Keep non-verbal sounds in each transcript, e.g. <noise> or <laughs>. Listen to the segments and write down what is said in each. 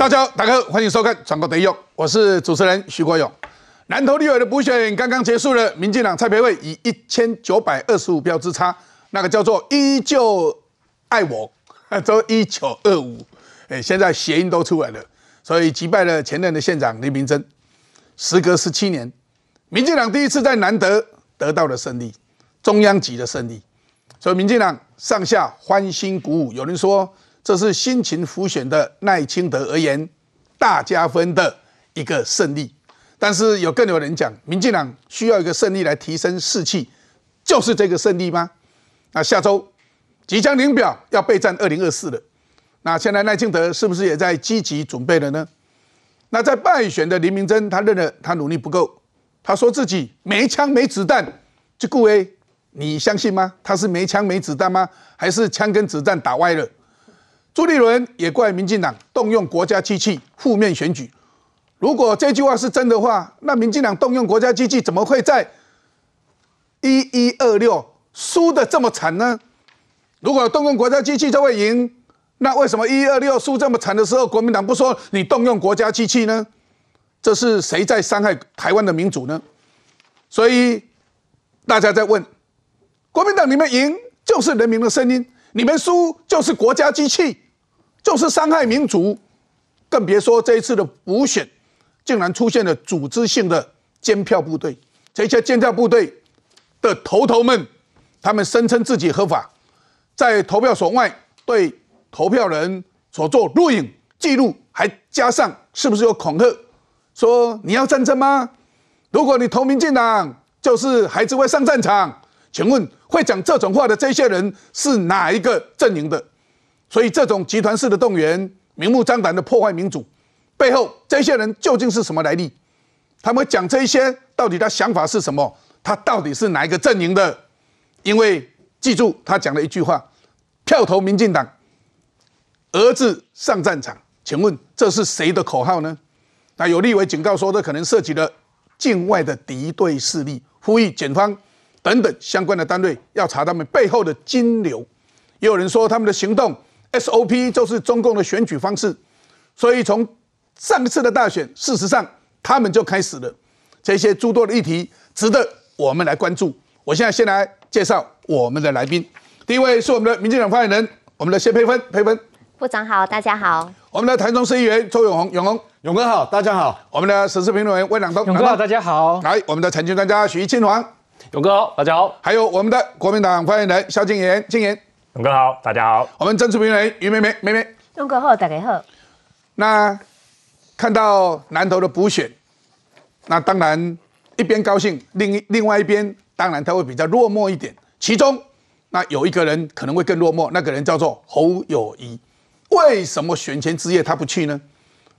大家好，大家好，欢迎收看《全国得用》，我是主持人徐国勇。南投立委的补选刚刚结束了，民进党蔡培慧以一千九百二十五票之差，那个叫做依旧爱我，都一九二五，哎，现在谐音都出来了，所以击败了前任的县长林明珍。时隔十七年，民进党第一次在南德得到了胜利，中央级的胜利，所以民进党上下欢欣鼓舞。有人说。这是辛勤辅选的赖清德而言大加分的一个胜利，但是有更有人讲，民进党需要一个胜利来提升士气，就是这个胜利吗？那下周即将领表要备战二零二四了，那现在赖清德是不是也在积极准备了呢？那在败选的林明珍，他认了他努力不够，他说自己没枪没子弹，就顾 A，你相信吗？他是没枪没子弹吗？还是枪跟子弹打歪了？朱立伦也怪民进党动用国家机器负面选举。如果这句话是真的话，那民进党动用国家机器怎么会在一一二六输的这么惨呢？如果动用国家机器就会赢，那为什么一一二六输这么惨的时候，国民党不说你动用国家机器呢？这是谁在伤害台湾的民主呢？所以大家在问，国民党你们赢就是人民的声音。你们输就是国家机器，就是伤害民族，更别说这一次的补选，竟然出现了组织性的监票部队。这些监票部队的头头们，他们声称自己合法，在投票所外对投票人所做录影记录，还加上是不是有恐吓，说你要战争吗？如果你投民进党，就是孩子会上战场。请问？会讲这种话的这些人是哪一个阵营的？所以这种集团式的动员，明目张胆的破坏民主，背后这些人究竟是什么来历？他们讲这些，到底他想法是什么？他到底是哪一个阵营的？因为记住他讲了一句话：票投民进党，儿子上战场。请问这是谁的口号呢？那有立委警告说，这可能涉及了境外的敌对势力，呼吁检方。等等相关的单位要查他们背后的金流，也有人说他们的行动 SOP 就是中共的选举方式，所以从上次的大选，事实上他们就开始了这些诸多的议题，值得我们来关注。我现在先来介绍我们的来宾，第一位是我们的民进党发言人，我们的谢佩芬，佩芬部长好，大家好。我们的台中市议员周永红，永红，永哥好，大家好。我们的时事评论员魏朗东，永哥好，大家好。来，我们的财经专家许清煌。勇哥好，大家好。还有我们的国民党发言人萧敬言，敬言。勇哥好，大家好。我们政治评论员于妹妹，妹妹。勇哥好，大家好。那看到南投的补选，那当然一边高兴，另另外一边当然他会比较落寞一点。其中那有一个人可能会更落寞，那个人叫做侯友谊。为什么选前之夜他不去呢？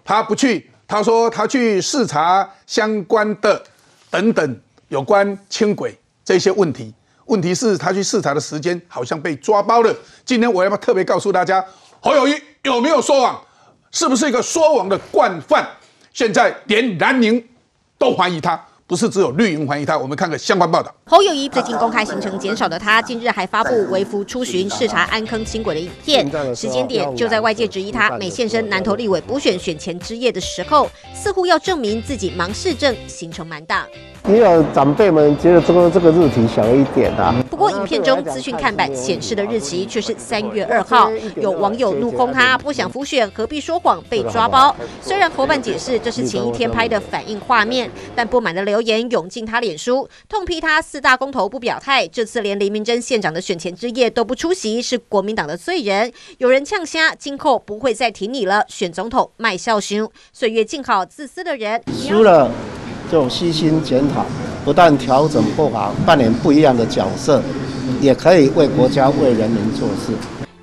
他不去，他说他去视察相关的等等。有关轻轨这些问题，问题是他去视察的时间好像被抓包了。今天我要不要特别告诉大家，侯友谊有没有说谎，是不是一个说谎的惯犯？现在连南宁都怀疑他。不是只有绿营怀疑他，我们看个相关报道。侯友谊最近公开行程减少的他，近日还发布微服出巡视察安坑轻轨的影片，时间点就在外界质疑他每现身南投立委补选选前之夜的时候，似乎要证明自己忙市政，行程满档。你有长辈们觉得这个这个日题小一点啊。不过影片中资讯看板显示的日期却是三月二号，有网友怒轰他不想复选，何必说谎被抓包。虽然侯办解释这是前一天拍的反应画面，但不满的留言涌进他脸书，痛批他四大公投不表态，这次连黎明真县长的选前之夜都不出席，是国民党的罪人。有人呛虾，今后不会再提你了，选总统卖笑凶，岁月静好，自私的人输了。这种细心检讨，不但调整步伐，扮演不一样的角色，也可以为国家、为人民做事。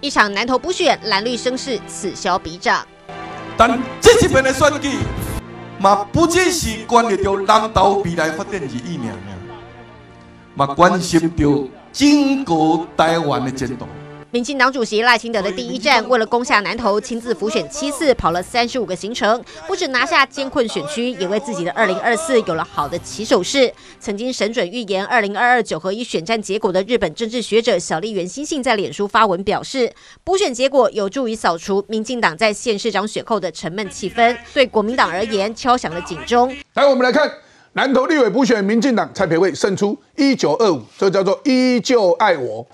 一场南投补选，蓝绿声势此消彼长。但这一边的选举，嘛不只是关系到南投未来发展而已，嘛关系到整个台湾的前途。民进党主席赖清德的第一站，为了攻下南投，亲自辅选七次，跑了三十五个行程，不止拿下艰困选区，也为自己的二零二四有了好的起手式。曾经神准预言二零二二九合一选战结果的日本政治学者小笠原新信在脸书发文表示，补选结果有助于扫除民进党在县市长选后的沉闷气氛，对国民党而言敲响了警钟。来，我们来看南投立委补选，民进党蔡培慧胜出一九二五，这叫做依旧爱我。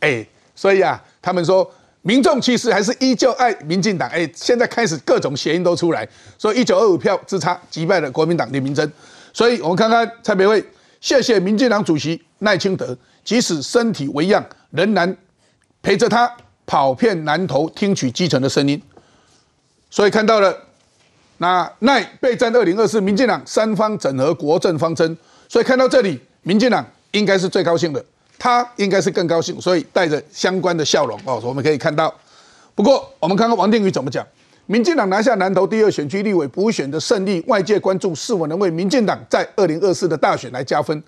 哎。所以啊，他们说民众其实还是依旧爱民进党。哎，现在开始各种谐音都出来，说一九二五票之差击败了国民党李明珍。所以我们看看蔡培慧，谢谢民进党主席赖清德，即使身体为恙，仍然陪着他跑遍南投，听取基层的声音。所以看到了那赖备战二零二四，民进党三方整合国政方针。所以看到这里，民进党应该是最高兴的。他应该是更高兴，所以带着相关的笑容哦，我们可以看到。不过，我们看看王定宇怎么讲。民进党拿下南投第二选区立委补选的胜利，外界关注是否能为民进党在二零二四的大选来加分。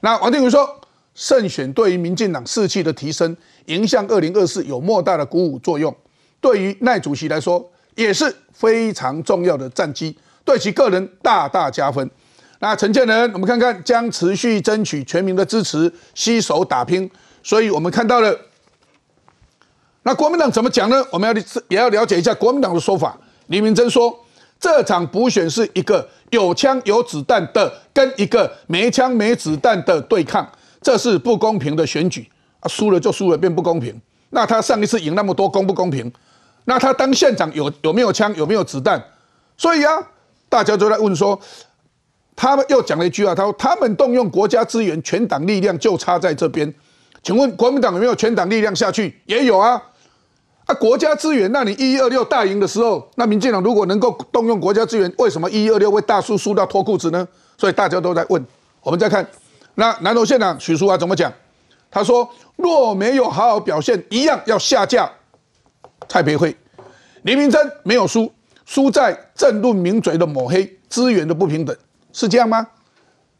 那王定宇说，胜选对于民进党士气的提升，迎向二零二四有莫大的鼓舞作用。对于赖主席来说，也是非常重要的战机，对其个人大大加分。那陈建仁，我们看看将持续争取全民的支持，携手打拼。所以我们看到了，那国民党怎么讲呢？我们要也要了解一下国民党的说法。李明珍说，这场补选是一个有枪有子弹的跟一个没枪没子弹的对抗，这是不公平的选举啊！输了就输了，变不公平。那他上一次赢那么多，公不公平？那他当县长有有没有枪，有没有子弹？所以啊，大家都在问说。他们又讲了一句话，他说：“他们动用国家资源，全党力量就差在这边。”请问国民党有没有全党力量下去？也有啊！啊，国家资源，那你一一二六大赢的时候，那民进党如果能够动用国家资源，为什么一一二六会大输输到脱裤子呢？所以大家都在问。我们再看，那南投县长许淑华怎么讲？他说：“若没有好好表现，一样要下架蔡培慧。”林明珍没有输，输在政论名嘴的抹黑，资源的不平等。是这样吗？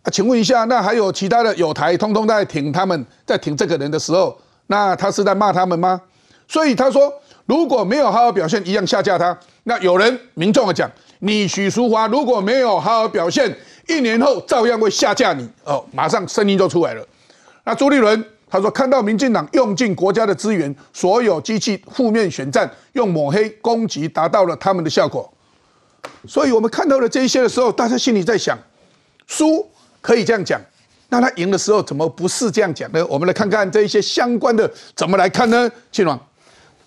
啊，请问一下，那还有其他的有台通通在挺他们，在挺这个人的时候，那他是在骂他们吗？所以他说，如果没有好好表现，一样下架他。那有人民众讲，你许淑华如果没有好好表现，一年后照样会下架你。哦，马上声音就出来了。那朱立伦他说，看到民进党用尽国家的资源，所有机器负面选战，用抹黑攻击，达到了他们的效果。所以我们看到了这一些的时候，大家心里在想，输可以这样讲，那他赢的时候怎么不是这样讲呢？我们来看看这一些相关的怎么来看呢？庆王。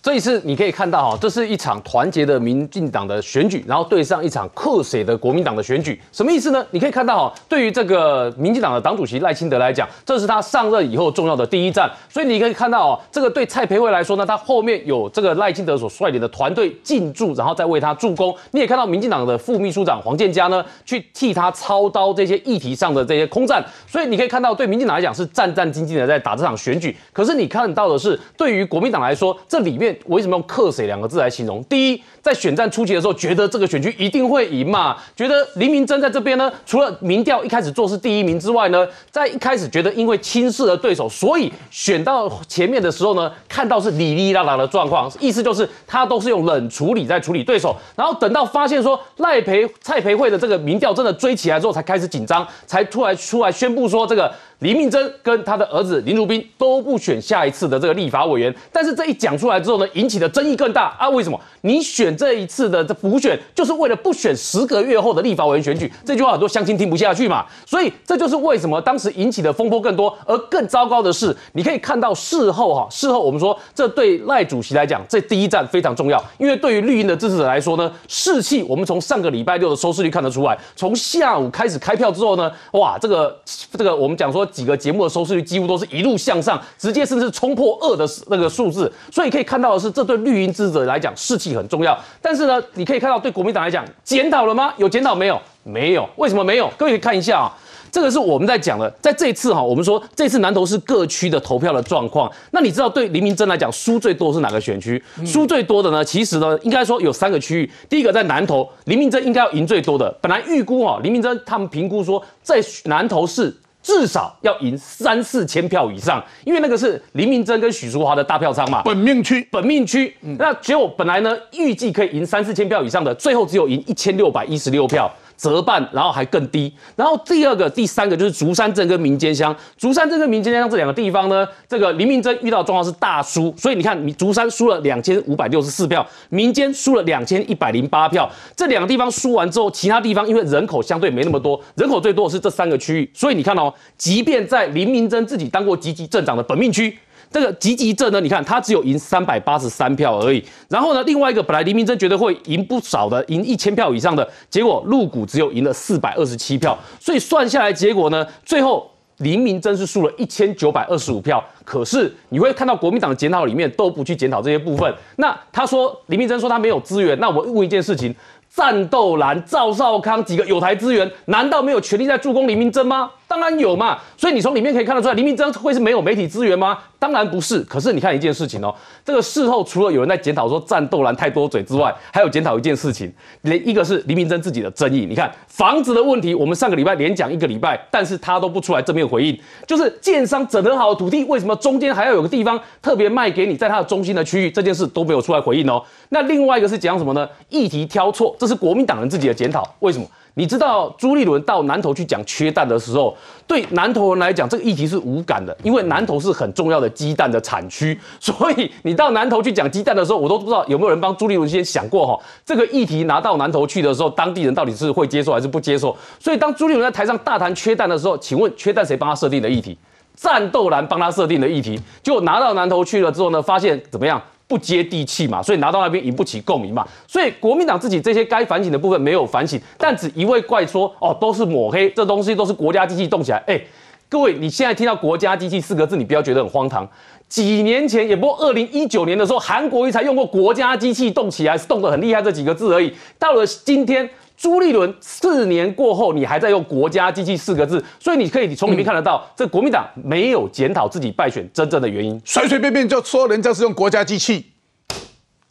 这一次你可以看到哈，这是一场团结的民进党的选举，然后对上一场克谁的国民党的选举，什么意思呢？你可以看到哈，对于这个民进党的党主席赖清德来讲，这是他上任以后重要的第一站，所以你可以看到哦，这个对蔡培慧来说呢，他后面有这个赖清德所率领的团队进驻，然后再为他助攻。你也看到民进党的副秘书长黄建佳呢，去替他操刀这些议题上的这些空战，所以你可以看到，对民进党来讲是战战兢兢的在打这场选举。可是你看到的是，对于国民党来说，这里面。我为什么用“克谁”两个字来形容？第一，在选战初期的时候，觉得这个选区一定会赢嘛，觉得林明珍在这边呢，除了民调一开始做是第一名之外呢，在一开始觉得因为轻视了对手，所以选到前面的时候呢，看到是哩哩啦啦的状况，意思就是他都是用冷处理在处理对手，然后等到发现说赖培蔡培慧的这个民调真的追起来之后，才开始紧张，才突然出来宣布说这个。李明珍跟他的儿子林如斌都不选下一次的这个立法委员，但是这一讲出来之后呢，引起的争议更大啊！为什么？你选这一次的这补选，就是为了不选十个月后的立法委员选举？这句话很多乡亲听不下去嘛，所以这就是为什么当时引起的风波更多。而更糟糕的是，你可以看到事后哈，事后我们说，这对赖主席来讲，这第一站非常重要，因为对于绿营的支持者来说呢，士气我们从上个礼拜六的收视率看得出来，从下午开始开票之后呢，哇，这个这个我们讲说。几个节目的收视率几乎都是一路向上，直接甚至冲破二的那个数字，所以可以看到的是，这对绿营支持者来讲士气很重要。但是呢，你可以看到对国民党来讲，检讨了吗？有检讨没有？没有。为什么没有？各位可以看一下啊，这个是我们在讲的，在这一次哈，我们说这次南投是各区的投票的状况。那你知道对林明珍来讲，输最多是哪个选区？输最多的呢？其实呢，应该说有三个区域。第一个在南投，林明珍应该要赢最多的。本来预估哈，林明珍他们评估说，在南投是。至少要赢三四千票以上，因为那个是林明珍跟许淑华的大票仓嘛，本命区本命区。那结果本来呢预计可以赢三四千票以上的，最后只有赢一千六百一十六票。折半，然后还更低。然后第二个、第三个就是竹山镇跟民间乡。竹山镇跟民间乡这两个地方呢，这个林明珍遇到状况是大输，所以你看，竹山输了两千五百六十四票，民间输了两千一百零八票。这两个地方输完之后，其他地方因为人口相对没那么多，人口最多的是这三个区域，所以你看哦，即便在林明珍自己当过积极镇长的本命区。这个吉吉镇呢，你看他只有赢三百八十三票而已。然后呢，另外一个本来黎明真觉得会赢不少的，赢一千票以上的，结果陆股只有赢了四百二十七票。所以算下来结果呢，最后黎明真是输了一千九百二十五票。可是你会看到国民党检讨里面都不去检讨这些部分。那他说黎明真说他没有资源，那我问一件事情。战斗蓝、赵少康几个有台资源，难道没有权利在助攻黎明真吗？当然有嘛。所以你从里面可以看得出来，黎明真会是没有媒体资源吗？当然不是。可是你看一件事情哦，这个事后除了有人在检讨说战斗蓝太多嘴之外，还有检讨一件事情，连一个是黎明真自己的争议。你看房子的问题，我们上个礼拜连讲一个礼拜，但是他都不出来正面回应。就是建商整合好的土地，为什么中间还要有个地方特别卖给你，在它的中心的区域，这件事都没有出来回应哦。那另外一个是讲什么呢？议题挑错，这是国民党人自己的检讨。为什么？你知道朱立伦到南投去讲缺蛋的时候，对南投人来讲，这个议题是无感的，因为南投是很重要的鸡蛋的产区。<laughs> 所以你到南投去讲鸡蛋的时候，我都不知道有没有人帮朱立伦先想过哈，这个议题拿到南投去的时候，当地人到底是会接受还是不接受？所以当朱立伦在台上大谈缺蛋的时候，请问缺蛋谁帮他设定的议题？战斗蓝帮他设定的议题，就拿到南投去了之后呢，发现怎么样？不接地气嘛，所以拿到那边引不起共鸣嘛，所以国民党自己这些该反省的部分没有反省，但只一味怪说哦都是抹黑，这东西都是国家机器动起来。哎，各位，你现在听到国家机器四个字，你不要觉得很荒唐。几年前，也不过二零一九年的时候，韩国瑜才用过国家机器动起来，是动得很厉害这几个字而已。到了今天。朱立伦四年过后，你还在用“国家机器”四个字，所以你可以从里面看得到，这国民党没有检讨自己败选真正的原因，随随便便就说人家是用国家机器。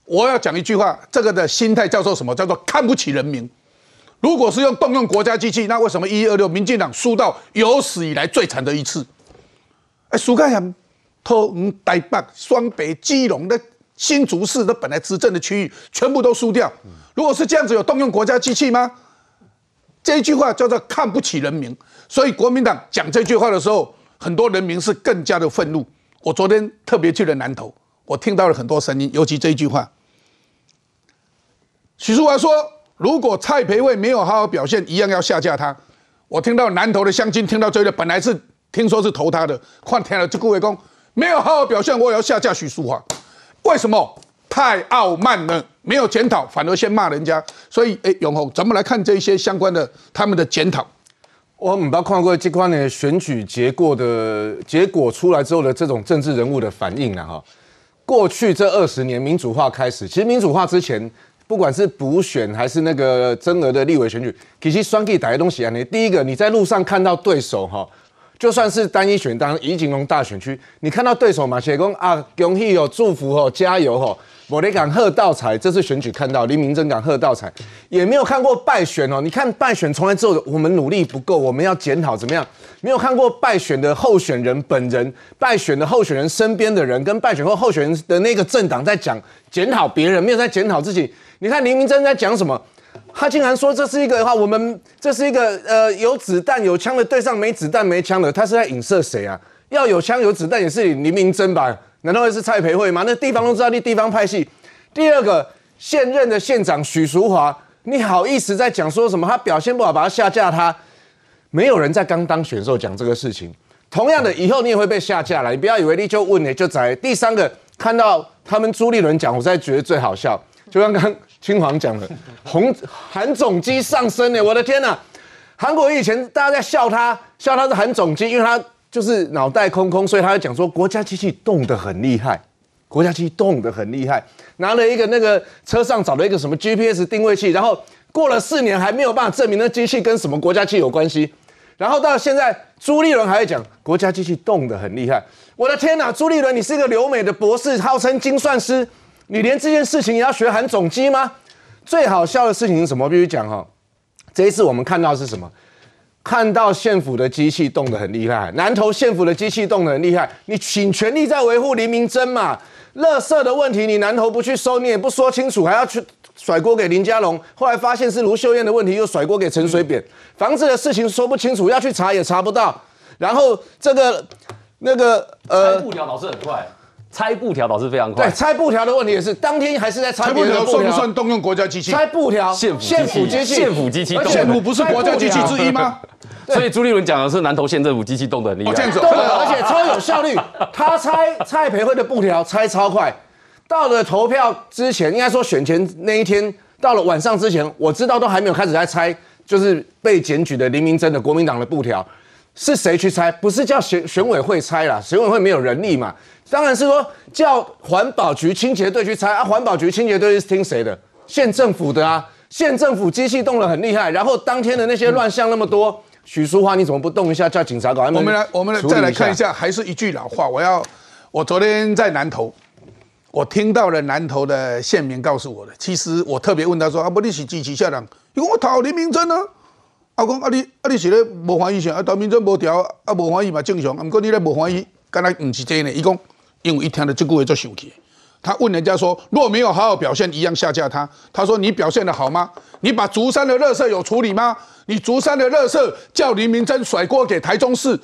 我要讲一句话，这个的心态叫做什么？叫做看不起人民。如果是用动用国家机器，那为什么一一二六民进党输到有史以来最惨的一次？哎，苏盖阳、托嗯、台北、双北、基隆的新竹市的本来执政的区域，全部都输掉。如果是这样子，有动用国家机器吗？这一句话叫做看不起人民，所以国民党讲这句话的时候，很多人民是更加的愤怒。我昨天特别去了南投，我听到了很多声音，尤其这一句话。许淑华说，如果蔡培慧没有好好表现，一样要下架他。我听到南投的乡亲听到这个，本来是听说是投他的，换天了，就各位公没有好好表现，我也要下架许淑华。为什么？太傲慢了。没有检讨，反而先骂人家，所以，哎，永红，咱们来看这些相关的他们的检讨。我们不看过这关的选举结果的结果出来之后的这种政治人物的反应了哈。过去这二十年民主化开始，其实民主化之前，不管是补选还是那个增额的立委选举，其实双 K 打的东西啊，你第一个你在路上看到对手哈，就算是单一选当宜景龙大选区，你看到对手嘛，写公啊，恭喜哦，祝福哦，加油哦。我得港贺道彩，这次选举看到林明真港贺道彩，也没有看过败选哦。你看败选从来之后，我们努力不够，我们要检讨怎么样？没有看过败选的候选人本人，败选的候选人身边的人，跟败选后候选人的那个政党在讲检讨别人，没有在检讨自己。你看林明真在讲什么？他竟然说这是一个的话，我们这是一个呃有子弹有枪的对上没子弹没枪的，他是在影射谁啊？要有枪有子弹也是林明珍吧？难道会是蔡培慧吗？那地方都知道你地方派系。第二个现任的县长许淑华，你好意思在讲说什么？他表现不好，把他下架。他没有人在刚当选时候讲这个事情。同样的，以后你也会被下架了。你不要以为你就问你就在。第三个看到他们朱立伦讲，我才觉得最好笑。就刚刚青黄讲的，红韩总机上升呢，我的天呐！韩国以前大家在笑他，笑他是韩总机，因为他。就是脑袋空空，所以他就讲说国家机器动得很厉害，国家机器动得很厉害，拿了一个那个车上找了一个什么 GPS 定位器，然后过了四年还没有办法证明那机器跟什么国家机有关系，然后到现在朱立伦还在讲国家机器动得很厉害，我的天哪，朱立伦你是一个留美的博士，号称精算师，你连这件事情也要学韩总机吗？最好笑的事情是什么？必须讲哈，这一次我们看到是什么？看到县府的机器动得很厉害，南投县府的机器动得很厉害，你请全力在维护林明珍嘛？垃圾的问题你南投不去收，你也不说清楚，还要去甩锅给林佳龙。后来发现是卢秀燕的问题，又甩锅给陈水扁。房子的事情说不清楚，要去查也查不到。然后这个那个拆呃，布条导致很快，拆布条倒是非常快对，。拆布条的问题也是，当天还是在拆拆布条。算不算动用国家机器？拆布条，县府机器县府机器，县府机器县府不是国家机器之一吗？所以朱立伦讲的是南投县政府机器动得很厉害。哦，这样子对，哦，而且超有效率。他拆蔡培慧的布条拆超快，到了投票之前，应该说选前那一天，到了晚上之前，我知道都还没有开始在拆，就是被检举的林明真的国民党的布条。是谁去拆？不是叫选选委会拆啦，选委会没有人力嘛。当然是说叫环保局清洁队去拆啊。环保局清洁队是听谁的？县政府的啊。县政府机器动了很厉害，然后当天的那些乱象那么多，许淑华你怎么不动一下，叫警察搞？我们来，我们来再来看一。下，还是一句老话，我要，我昨天在南投，我听到了南投的县民告诉我的，其实我特别问他说，啊，不你是支持下人？因为我讨林明珍啊，啊讲啊你啊你是咧无欢喜啥？啊投明珍无调啊无欢喜嘛正常，啊不过你咧无欢喜，敢若唔是这呢？伊讲，因为一听到这句话就生气。他问人家说，若没有好好表现，一样下架他。他说你表现的好吗？你把竹山的垃圾有处理吗？你竹山的垃圾叫林明珍甩锅给台中市，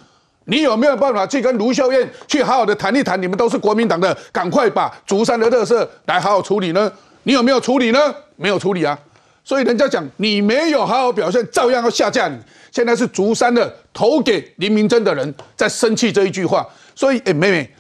你有没有办法去跟卢秀燕去好好的谈一谈？你们都是国民党的，赶快把竹山的垃圾来好好处理呢？你有没有处理呢？没有处理啊！所以人家讲你没有好好表现，照样要下架你。现在是竹山的投给林明珍的人在生气这一句话，所以哎，妹妹。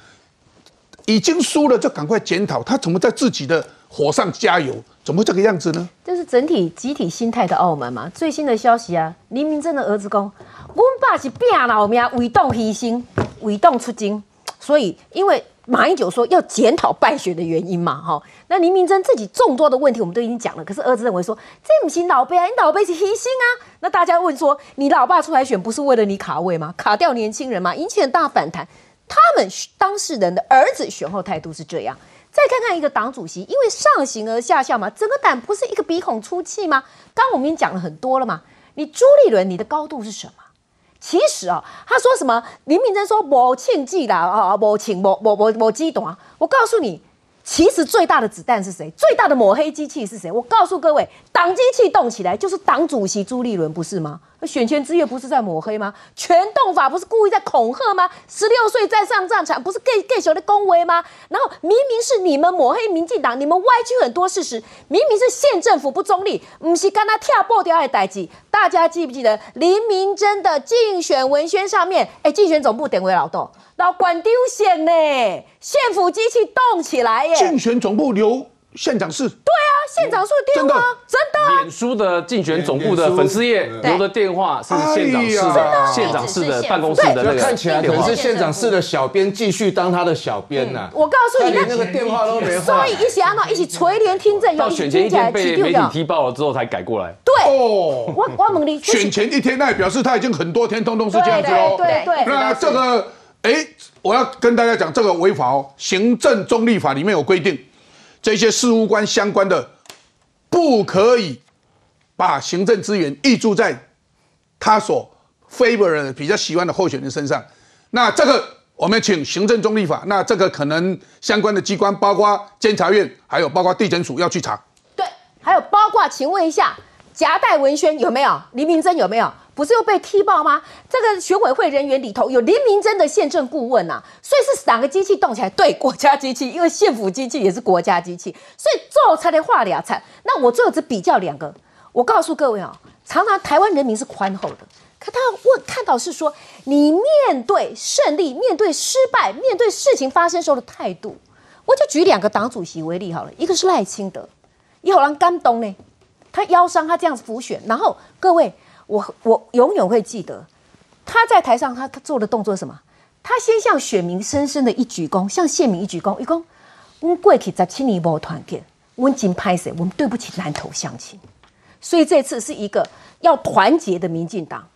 已经输了就赶快检讨，他怎么在自己的火上加油？怎么这个样子呢？这是整体集体心态的傲慢嘛。最新的消息啊，林明珍的儿子讲，阮爸是拼老命，为党牺牲，为党出征。所以，因为马英九说要检讨败选的原因嘛，哈，那林明珍自己众多的问题我们都已经讲了，可是儿子认为说这不是老辈啊，你老辈是黑心啊。那大家问说，你老爸出来选不是为了你卡位吗？卡掉年轻人吗？引起很大反弹。他们当事人的儿子选后态度是这样。再看看一个党主席，因为上行而下效嘛，整个党不是一个鼻孔出气吗？刚我们已经讲了很多了嘛。你朱立伦，你的高度是什么？其实啊、他说什么？林明珍说无庆忌啦，啊，我庆我我我我激动啊！我告诉你，其实最大的子弹是谁？最大的抹黑机器是谁？我告诉各位，党机器动起来就是党主席朱立伦，不是吗？选前之夜不是在抹黑吗？全动法不是故意在恐吓吗？十六岁再上战场，不是 gay gay 的恭维吗？然后明明是你们抹黑民进党，你们歪曲很多事实，明明是县政府不中立，不是跟他跳爆掉的代志。大家记不记得林明珍的竞选文宣上面，哎，竞选总部点为老豆，老管丢县呢，县府机器动起来耶！竞选总部留县长室，对啊，县长说的电话，真的啊脸书的竞选总部的粉丝页留的电话是县长室的县长室的办公室的那个这看起来可能是。县长室的小编继续当他的小编呐。我告诉你，连那个电话都没所以。一起安一起垂帘听政，到选前一天被媒体对踢爆了之后才改过来。哦，我我问你，选前一天，那也表示他已经很多天通通是这样子喽。对对对那这个，哎，我要跟大家讲，这个违法哦，行政中立法里面有规定，这些事务官相关的，不可以把行政资源预注在他所 favor 的比较喜欢的候选人身上。那这个我们请行政中立法，那这个可能相关的机关，包括监察院，还有包括地检署要去查。对，还有包括，请问一下，夹带文宣有没有？黎明珍有没有？不是又被踢爆吗？这个选委会人员里头有林明珍的宪政顾问呐、所以是哪个机器动起来？对，国家机器，因为县府机器也是国家机器，所以做才得画俩菜。那我最后只比较两个，我告诉各位啊、常常台湾人民是宽厚的。可他问看到是说，你面对胜利、面对失败、面对事情发生时候的态度，我就举两个党主席为例好了，一个是赖清德，也好让感动呢，他腰伤，他这样子浮选，然后各位，我我永远会记得他在台上他他做的动作是什么？他先向选民深深的一鞠躬，向县民一鞠躬，一躬，我们过去十七年无团结，我们真拍谁？我们对不起南投乡亲。所以这次是一个要团结的民进党，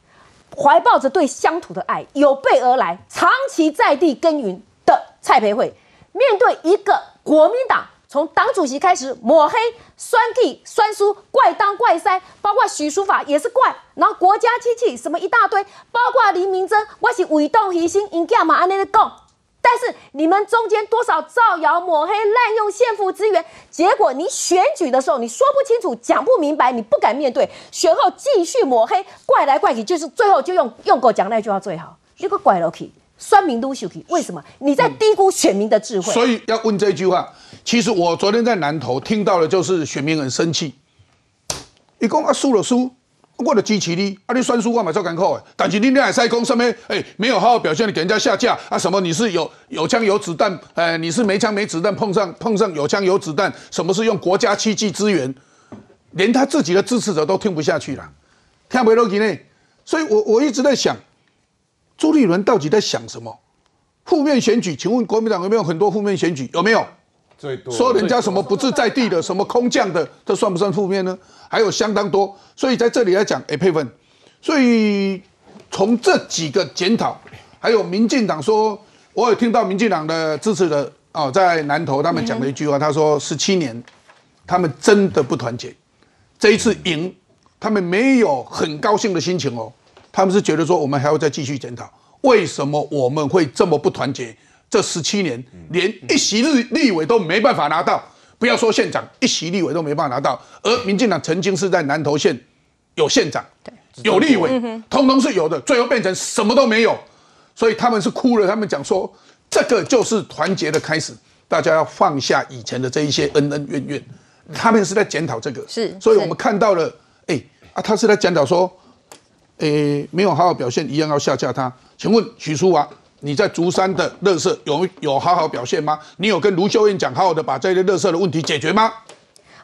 怀抱着对乡土的爱，有备而来，长期在地耕耘的蔡培慧，面对一个国民党从党主席开始抹黑、酸地、酸输、怪当怪塞，包括许淑法也是怪，然后国家机器什么一大堆，包括黎明真，我是伪动疑心，因干嘛安尼的讲？但是你们中间多少造谣抹黑、滥用县府资源，结果你选举的时候你说不清楚、讲不明白，你不敢面对，选后继续抹黑、怪来怪去，就是最后就用用狗讲那句话最好，如果怪了去，酸民都秀去，为什么？你在低估选民的智慧。所以要问这句话。其实我昨天在南投听到的，就是选民很生气，一共啊输了输。我的支持你，啊，你算输我嘛做艰苦的，但是你俩在讲什么？哎，没有好好表现，你给人家下架啊？什么？你是有有枪有子弹？哎，你是没枪没子弹碰上碰上有枪有子弹？什么是用国家器具资源？连他自己的支持者都听不下去了，听不落去呢。所以我我一直在想，朱立伦到底在想什么？负面选举？请问国民党有没有很多负面选举？有没有？最多。说人家什么不自在地的，什么空降的，这算不算负面呢？还有相当多，所以在这里来讲，哎，佩芬，所以从这几个检讨，还有民进党说，我有听到民进党的支持的哦，在南投他们讲了一句话，他说十七年，他们真的不团结，这一次赢，他们没有很高兴的心情哦，他们是觉得说我们还要再继续检讨，为什么我们会这么不团结？这十七年连一席立立委都没办法拿到，不要说县长，一席立委都没办法拿到。而民进党曾经是在南投县有县长，有立委，通通是有的，最后变成什么都没有，所以他们是哭了。他们讲说，这个就是团结的开始，大家要放下以前的这一些恩恩怨怨。他们是在检讨这个，是，所以我们看到了，哎啊，他是在检讨说，哎，没有好好表现，一样要下架他。请问许淑华？你在竹山的乐色有有好好表现吗？你有跟卢秀燕讲好好的把这些乐色的问题解决吗？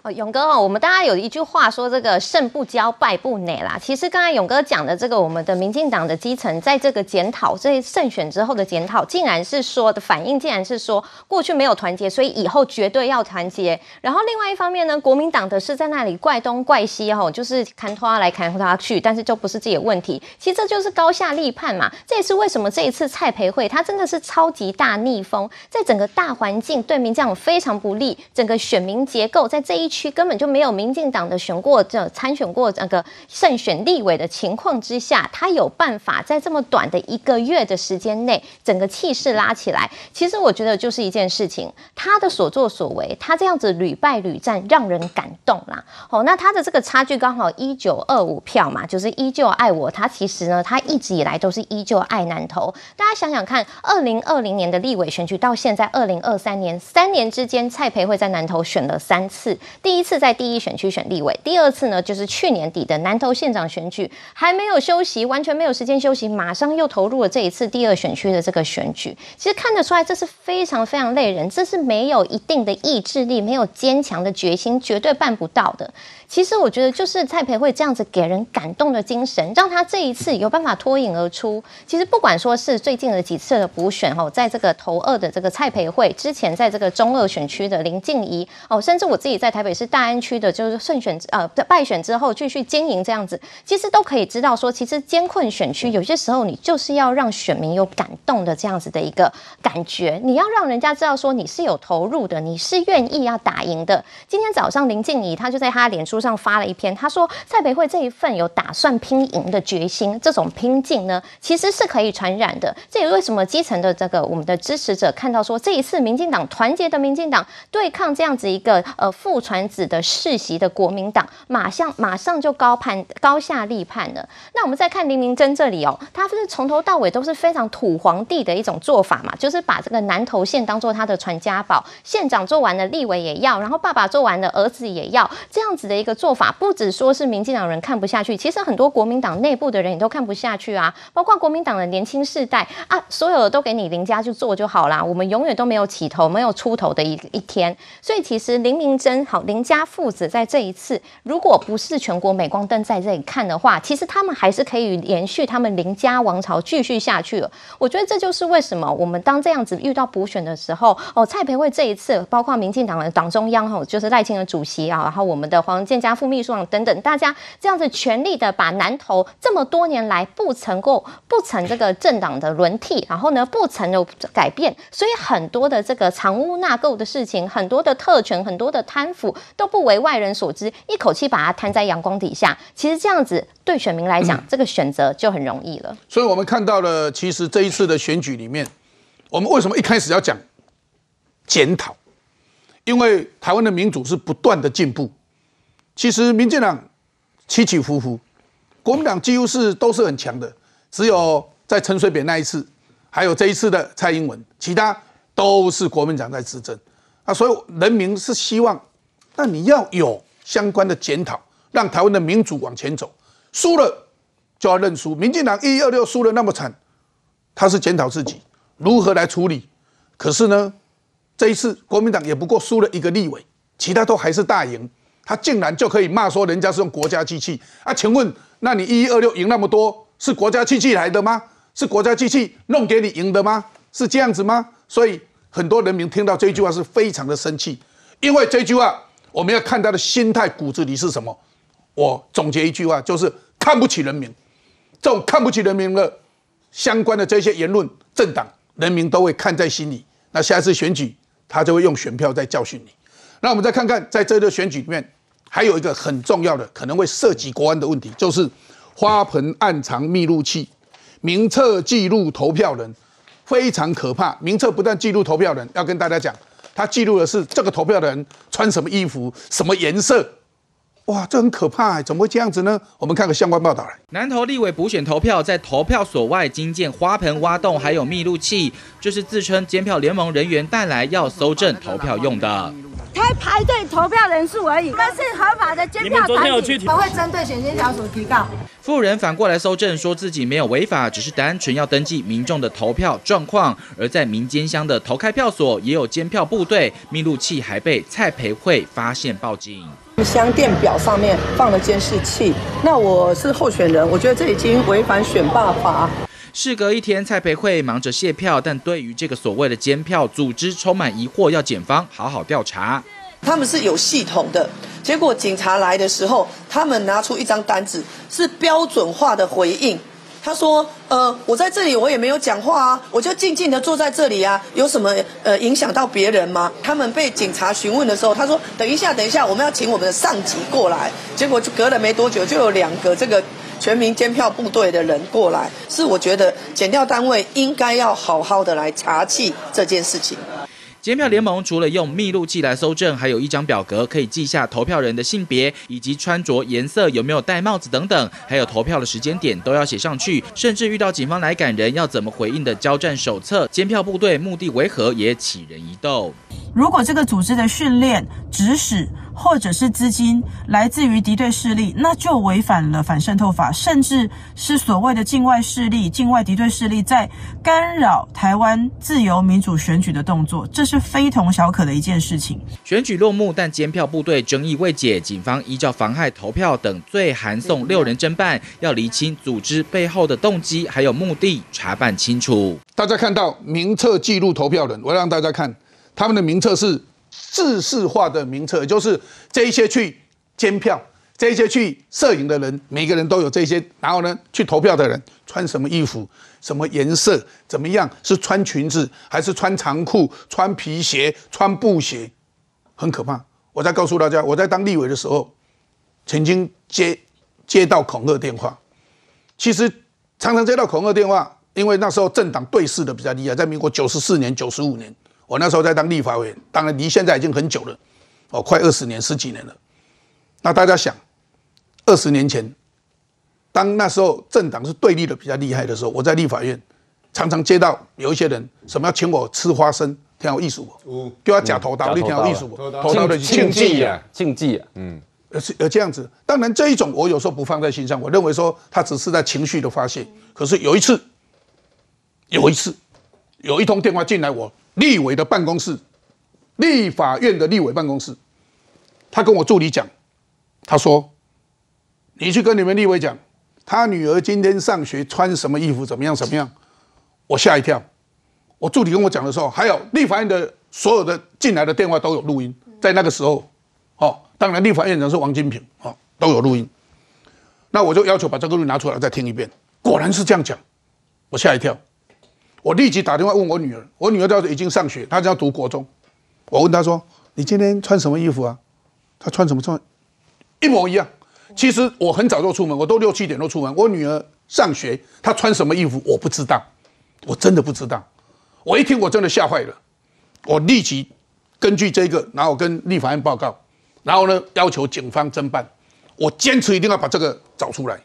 哦，勇哥哦，我们大家有一句话说这个胜不骄败不馁啦。其实刚才勇哥讲的这个，我们的民进党的基层在这个检讨这胜选之后的检讨，竟然是说的反应，竟然是说过去没有团结，所以以后绝对要团结。然后另外一方面呢，国民党的是在那里怪东怪西哈，就是看他来看他去，但是就不是自己的问题。其实这就是高下立判嘛。这也是为什么这一次蔡培慧他真的是超级大逆风，在整个大环境对民进党非常不利，整个选民结构在这一。区根本就没有民进党的选过这参选过那个胜选立委的情况之下，他有办法在这么短的一个月的时间内，整个气势拉起来。其实我觉得就是一件事情，他的所作所为，他这样子屡败屡战，让人感动啦。哦，那他的这个差距刚好一九二五票嘛，就是依旧爱我。他其实呢，他一直以来都是依旧爱南投。大家想想看，二零二零年的立委选举到现在二零二三年，三年之间，蔡培慧在南投选了三次。第一次在第一选区选立委，第二次呢就是去年底的南投县长选举，还没有休息，完全没有时间休息，马上又投入了这一次第二选区的这个选举。其实看得出来，这是非常非常累人，这是没有一定的意志力，没有坚强的决心，绝对办不到的。其实我觉得，就是蔡培慧这样子给人感动的精神，让他这一次有办法脱颖而出。其实不管说是最近的几次的补选哦，在这个头二的这个蔡培慧之前，在这个中二选区的林静怡哦，甚至我自己在台北市大安区的，就是胜选呃败选之后继续经营这样子，其实都可以知道说，其实艰困选区有些时候你就是要让选民有感动的这样子的一个感觉，你要让人家知道说你是有投入的，你是愿意要打赢的。今天早上林静怡她就在她脸书。上发了一篇，他说蔡培慧这一份有打算拼赢的决心，这种拼劲呢，其实是可以传染的。这也为什么基层的这个我们的支持者看到说，这一次民进党团结的民进党对抗这样子一个呃父传子的世袭的国民党，马上马上就高判高下立判了。那我们再看林明珍这里哦，他是从头到尾都是非常土皇帝的一种做法嘛，就是把这个南投县当做他的传家宝，县长做完了，立委也要，然后爸爸做完了，儿子也要，这样子的一个。做法不止说是民进党人看不下去，其实很多国民党内部的人也都看不下去啊，包括国民党的年轻世代啊，所有的都给你林家去做就好啦，我们永远都没有起头、没有出头的一一天。所以其实林明珍好林家父子在这一次，如果不是全国镁光灯在这里看的话，其实他们还是可以延续他们林家王朝继续下去了。我觉得这就是为什么我们当这样子遇到补选的时候，哦，蔡培慧这一次，包括民进党的党中央哈，就是赖清德主席啊，然后我们的黄建。加副秘书长等等，大家这样子全力的把南投这么多年来不曾够不曾这个政党的轮替，然后呢不曾有改变，所以很多的这个藏污纳垢的事情，很多的特权，很多的贪腐都不为外人所知，一口气把它摊在阳光底下。其实这样子对选民来讲，这个选择就很容易了。所以我们看到了，其实这一次的选举里面，我们为什么一开始要讲检讨？因为台湾的民主是不断的进步。其实民进党起起伏伏，国民党几乎是都是很强的，只有在陈水扁那一次，还有这一次的蔡英文，其他都是国民党在执政。啊，所以人民是希望，那你要有相关的检讨，让台湾的民主往前走。输了就要认输。民进党一一二六输了那么惨，他是检讨自己如何来处理。可是呢，这一次国民党也不过输了一个立委，其他都还是大赢。他竟然就可以骂说人家是用国家机器啊？请问，那你一一二六赢那么多，是国家机器来的吗？是国家机器弄给你赢的吗？是这样子吗？所以很多人民听到这句话是非常的生气，因为这句话我们要看他的心态骨子里是什么。我总结一句话，就是看不起人民。这种看不起人民的相关的这些言论，政党人民都会看在心里。那下一次选举，他就会用选票在教训你。那我们再看看，在这个选举里面，还有一个很重要的，可能会涉及国安的问题，就是花盆暗藏密录器，名册记录投票人，非常可怕。名册不但记录投票人，要跟大家讲，他记录的是这个投票的人穿什么衣服、什么颜色。哇，这很可怕，怎么会这样子呢？我们看个相关报道来。南投立委补选投票，在投票所外惊建花盆、挖洞，还有密录器，这是自称监票联盟人员带来要搜证投票用的。才排队投票人数而已，那是合法的监票团体，我会针对选监小组提告。富人反过来搜证，说自己没有违法，只是单纯要登记民众的投票状况。而在民间乡的投开票所，也有监票部队，密录器还被蔡培慧发现报警。乡电表上面放了监视器，那我是候选人，我觉得这已经违反选罢法。事隔一天，蔡培慧忙着卸票，但对于这个所谓的监票组织充满疑惑，要检方好好调查。他们是有系统的，结果警察来的时候，他们拿出一张单子，是标准化的回应。他说：“呃，我在这里，我也没有讲话啊，我就静静的坐在这里啊，有什么呃影响到别人吗？”他们被警察询问的时候，他说：“等一下，等一下，我们要请我们的上级过来。”结果就隔了没多久，就有两个这个全民监票部队的人过来，是我觉得检调单位应该要好好的来查气这件事情。监票联盟除了用密录器来搜证，还有一张表格可以记下投票人的性别以及穿着颜色、有没有戴帽子等等，还有投票的时间点都要写上去。甚至遇到警方来赶人，要怎么回应的交战手册，监票部队目的为何也起人疑窦。如果这个组织的训练、指使或者是资金来自于敌对势力，那就违反了反渗透法，甚至是所谓的境外势力、境外敌对势力在干扰台湾自由民主选举的动作，这是非同小可的一件事情。选举落幕，但监票部队争议未解，警方依照妨害投票等罪，函送六人侦办，要厘清组织背后的动机还有目的，查办清楚。大家看到名册记录投票人，我让大家看。他们的名册是制式化的名册，就是这一些去监票、这一些去摄影的人，每个人都有这些。然后呢，去投票的人穿什么衣服、什么颜色、怎么样？是穿裙子还是穿长裤、穿皮鞋、穿布鞋？很可怕。我再告诉大家，我在当立委的时候，曾经接接到恐吓电话。其实常常接到恐吓电话，因为那时候政党对视的比较厉害，在民国九十四年、九十五年。我那时候在当立法委员，当然离现在已经很久了，哦，快二十年、十几年了。那大家想，二十年前，当那时候政党是对立的比较厉害的时候，我在立法院常常接到有一些人什么要请我吃花生，挺有意思不？就要假头刀，你挺有意思不？头刀的禁忌啊，禁忌啊，嗯，而是而这样子。当然这一种我有时候不放在心上，我认为说他只是在情绪的发泄。可是有一次，有一次，有一通电话进来，我。立委的办公室，立法院的立委办公室，他跟我助理讲，他说：“你去跟你们立委讲，他女儿今天上学穿什么衣服，怎么样怎么样。”我吓一跳。我助理跟我讲的时候，还有立法院的所有的进来的电话都有录音，在那个时候，哦，当然立法院长是王金平哦，都有录音。那我就要求把这个录音拿出来再听一遍，果然是这样讲，我吓一跳。我立即打电话问我女儿，我女儿叫已经上学，她要读国中。我问她说：“你今天穿什么衣服啊？”她穿什么穿？一模一样。其实我很早就出门，我都六七点都出门。我女儿上学，她穿什么衣服我不知道，我真的不知道。我一听我真的吓坏了，我立即根据这个，然后跟立法院报告，然后呢要求警方侦办。我坚持一定要把这个找出来，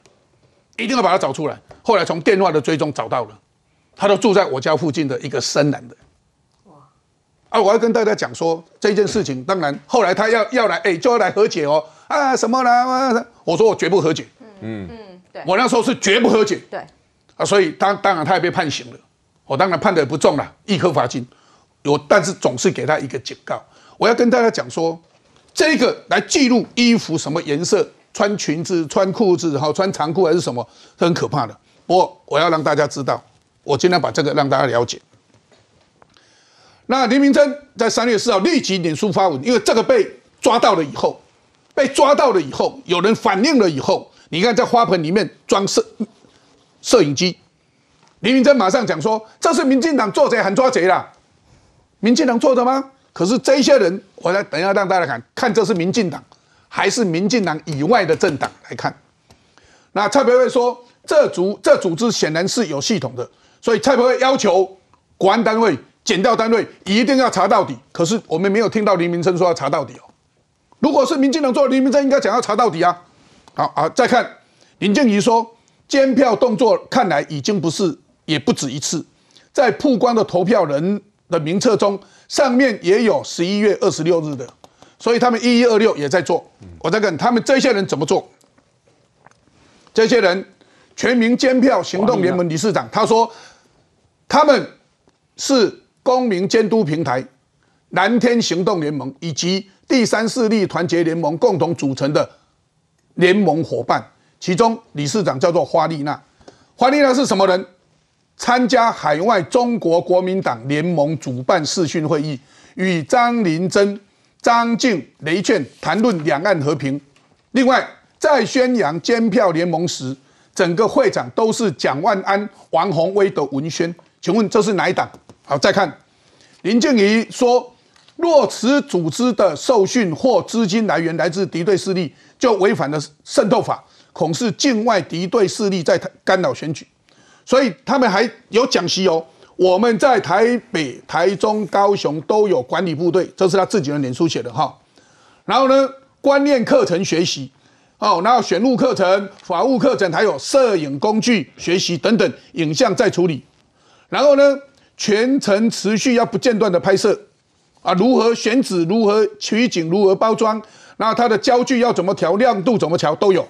一定要把它找出来。后来从电话的追踪找到了。他都住在我家附近的一个深蓝的，哇！啊，我要跟大家讲说这件事情，当然后来他要要来，哎，就要来和解哦，啊，什么啦？我说我绝不和解，嗯嗯，对，我那时候是绝不和解，对，啊，所以当当然他也被判刑了，我当然判的也不重了，一颗罚金，我，但是总是给他一个警告。我要跟大家讲说，这个来记录衣服什么颜色，穿裙子、穿裤子，好穿长裤还是什么，是很可怕的。不过我要让大家知道。我尽量把这个让大家了解。那林明珍在三月四号立即脸书发文，因为这个被抓到了以后，被抓到了以后，有人反映了以后，你看在花盆里面装摄摄影机，林明珍马上讲说这是民进党做贼喊抓贼啦，民进党做的吗？可是这些人，我来等一下让大家看看这是民进党还是民进党以外的政党来看。那蔡培慧说这组这组织显然是有系统的。所以蔡培慧要求国安单位、检调单位一定要查到底。可是我们没有听到林明珍说要查到底哦。如果是民进党做，林明珍应该讲要查到底啊。好好，再看林静怡说，监票动作看来已经不是，也不止一次，在曝光的投票人的名册中，上面也有十一月二十六日的，所以他们一一二六也在做。我在看他们这些人怎么做，这些人。全民监票行动联盟理事长他说，他们是公民监督平台蓝天行动联盟以及第三势力团结联盟共同组成的联盟伙伴，其中理事长叫做花丽娜。花丽娜是什么人？参加海外中国国民党联盟主办视讯会议，与张林珍、张静、雷劝谈论两岸和平。另外，在宣扬监票联盟时。整个会长都是蒋万安、王宏威的文宣，请问这是哪一党？好，再看林静怡说，若此组织的受训或资金来源来自敌对势力，就违反了渗透法，恐是境外敌对势力在干扰选举。所以他们还有讲西哦，我们在台北、台中、高雄都有管理部队，这是他自己的脸书写的哈。然后呢，观念课程学习。哦，然后选录课程、法务课程，还有摄影工具学习等等，影像再处理。然后呢，全程持续要不间断的拍摄，啊，如何选址、如何取景、如何包装，那它的焦距要怎么调、亮度怎么调都有。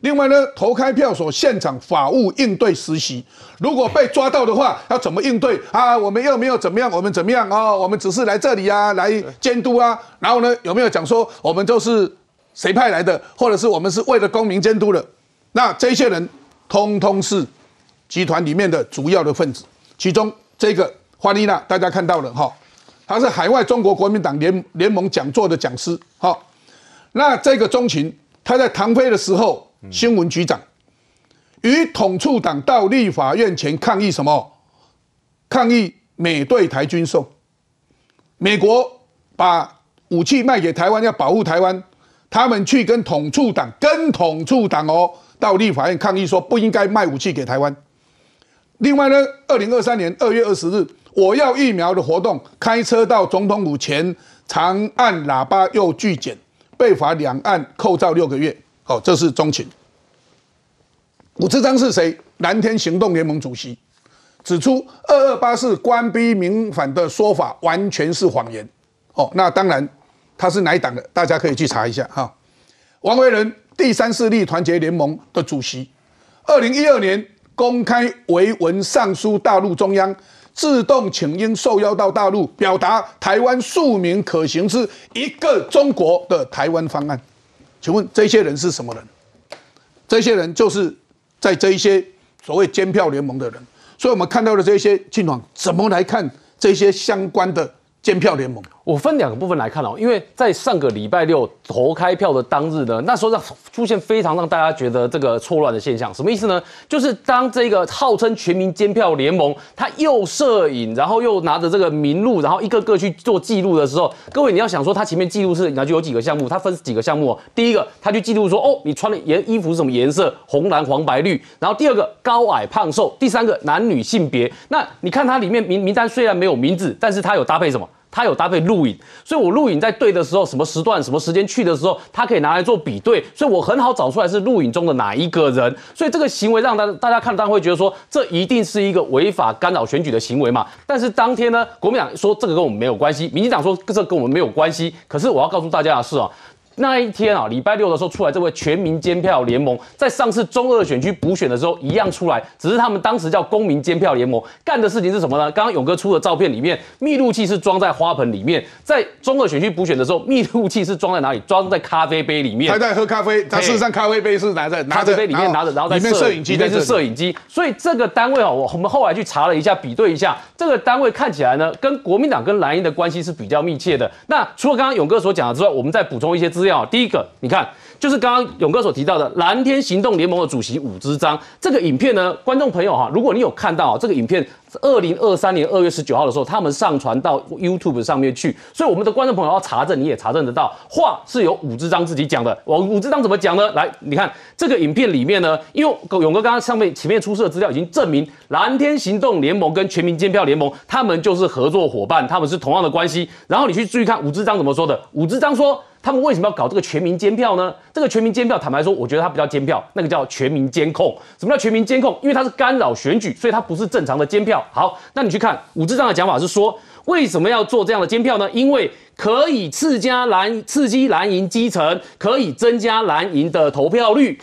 另外呢，投开票所现场法务应对实习，如果被抓到的话，要怎么应对啊？我们又没有怎么样，我们怎么样哦？我们只是来这里啊，来监督啊。然后呢，有没有讲说我们就是？谁派来的，或者是我们是为了公民监督的？那这些人通通是集团里面的主要的分子。其中这个花丽娜，大家看到了哈，他是海外中国国民党联联盟讲座的讲师。好，那这个钟情，他在唐飞的时候，新闻局长，与统促党到立法院前抗议什么？抗议美对台军售，美国把武器卖给台湾，要保护台湾。他们去跟统促党、跟统促党哦，到立法院抗议说不应该卖武器给台湾。另外呢，二零二三年二月二十日，我要疫苗的活动，开车到总统府前，长按喇叭又拒检，被罚两岸扣照六个月。哦，这是中情。武志章是谁？蓝天行动联盟主席，指出二二八是官逼民反的说法完全是谎言。哦，那当然。他是哪一党的？大家可以去查一下哈。王维仁，第三势力团结联盟的主席，二零一二年公开维文上书大陆中央，自动请缨受邀到大陆，表达台湾庶民可行之一个中国的台湾方案。请问这些人是什么人？这些人就是在这一些所谓监票联盟的人。所以我们看到的这些情况，怎么来看这些相关的监票联盟？我分两个部分来看哦，因为在上个礼拜六投开票的当日呢，那时候让出现非常让大家觉得这个错乱的现象，什么意思呢？就是当这个号称全民监票联盟，他又摄影，然后又拿着这个名录，然后一个个去做记录的时候，各位你要想说，他前面记录是，那就有几个项目，他分几个项目哦。第一个，他去记录说，哦，你穿的颜衣服是什么颜色，红蓝黄白绿。然后第二个，高矮胖瘦。第三个，男女性别。那你看它里面名名单虽然没有名字，但是它有搭配什么？它有搭配录影，所以我录影在对的时候，什么时段、什么时间去的时候，它可以拿来做比对，所以我很好找出来是录影中的哪一个人。所以这个行为让大大家看，当然会觉得说，这一定是一个违法干扰选举的行为嘛。但是当天呢，国民党说这个跟我们没有关系，民进党说这跟我们没有关系。可是我要告诉大家的是啊。那一天啊，礼拜六的时候出来，这位全民监票联盟在上次中二选区补选的时候一样出来，只是他们当时叫公民监票联盟，干的事情是什么呢？刚刚勇哥出的照片里面，密录器是装在花盆里面，在中二选区补选的时候，密录器是装在哪里？装在咖啡杯里面。他在喝咖啡，他事实上咖啡杯是拿在咖啡杯里面拿着，然后在摄影机，里面是摄影机。所以这个单位哦，我我们后来去查了一下，比对一下，这个单位看起来呢，跟国民党跟蓝营的关系是比较密切的。那除了刚刚勇哥所讲的之外，我们再补充一些资料。第一个。你看，就是刚刚勇哥所提到的蓝天行动联盟的主席武之章这个影片呢，观众朋友哈，如果你有看到这个影片，二零二三年二月十九号的时候，他们上传到 YouTube 上面去，所以我们的观众朋友要查证，你也查证得到，话是由武之章自己讲的。我武之章怎么讲呢？来，你看这个影片里面呢，因为勇哥刚刚上面前面出示的资料已经证明，蓝天行动联盟跟全民监票联盟，他们就是合作伙伴，他们是同样的关系。然后你去注意看武之章怎么说的，武之章说。他们为什么要搞这个全民监票呢？这个全民监票，坦白说，我觉得它比较监票，那个叫全民监控。什么叫全民监控？因为它是干扰选举，所以它不是正常的监票。好，那你去看武志章的讲法是说，为什么要做这样的监票呢？因为可以刺激蓝刺激蓝营基层，可以增加蓝营的投票率。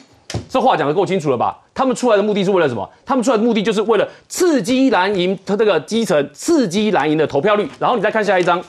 这话讲得够清楚了吧？他们出来的目的是为了什么？他们出来的目的就是为了刺激蓝营他这个基层，刺激蓝营的投票率。然后你再看下一张。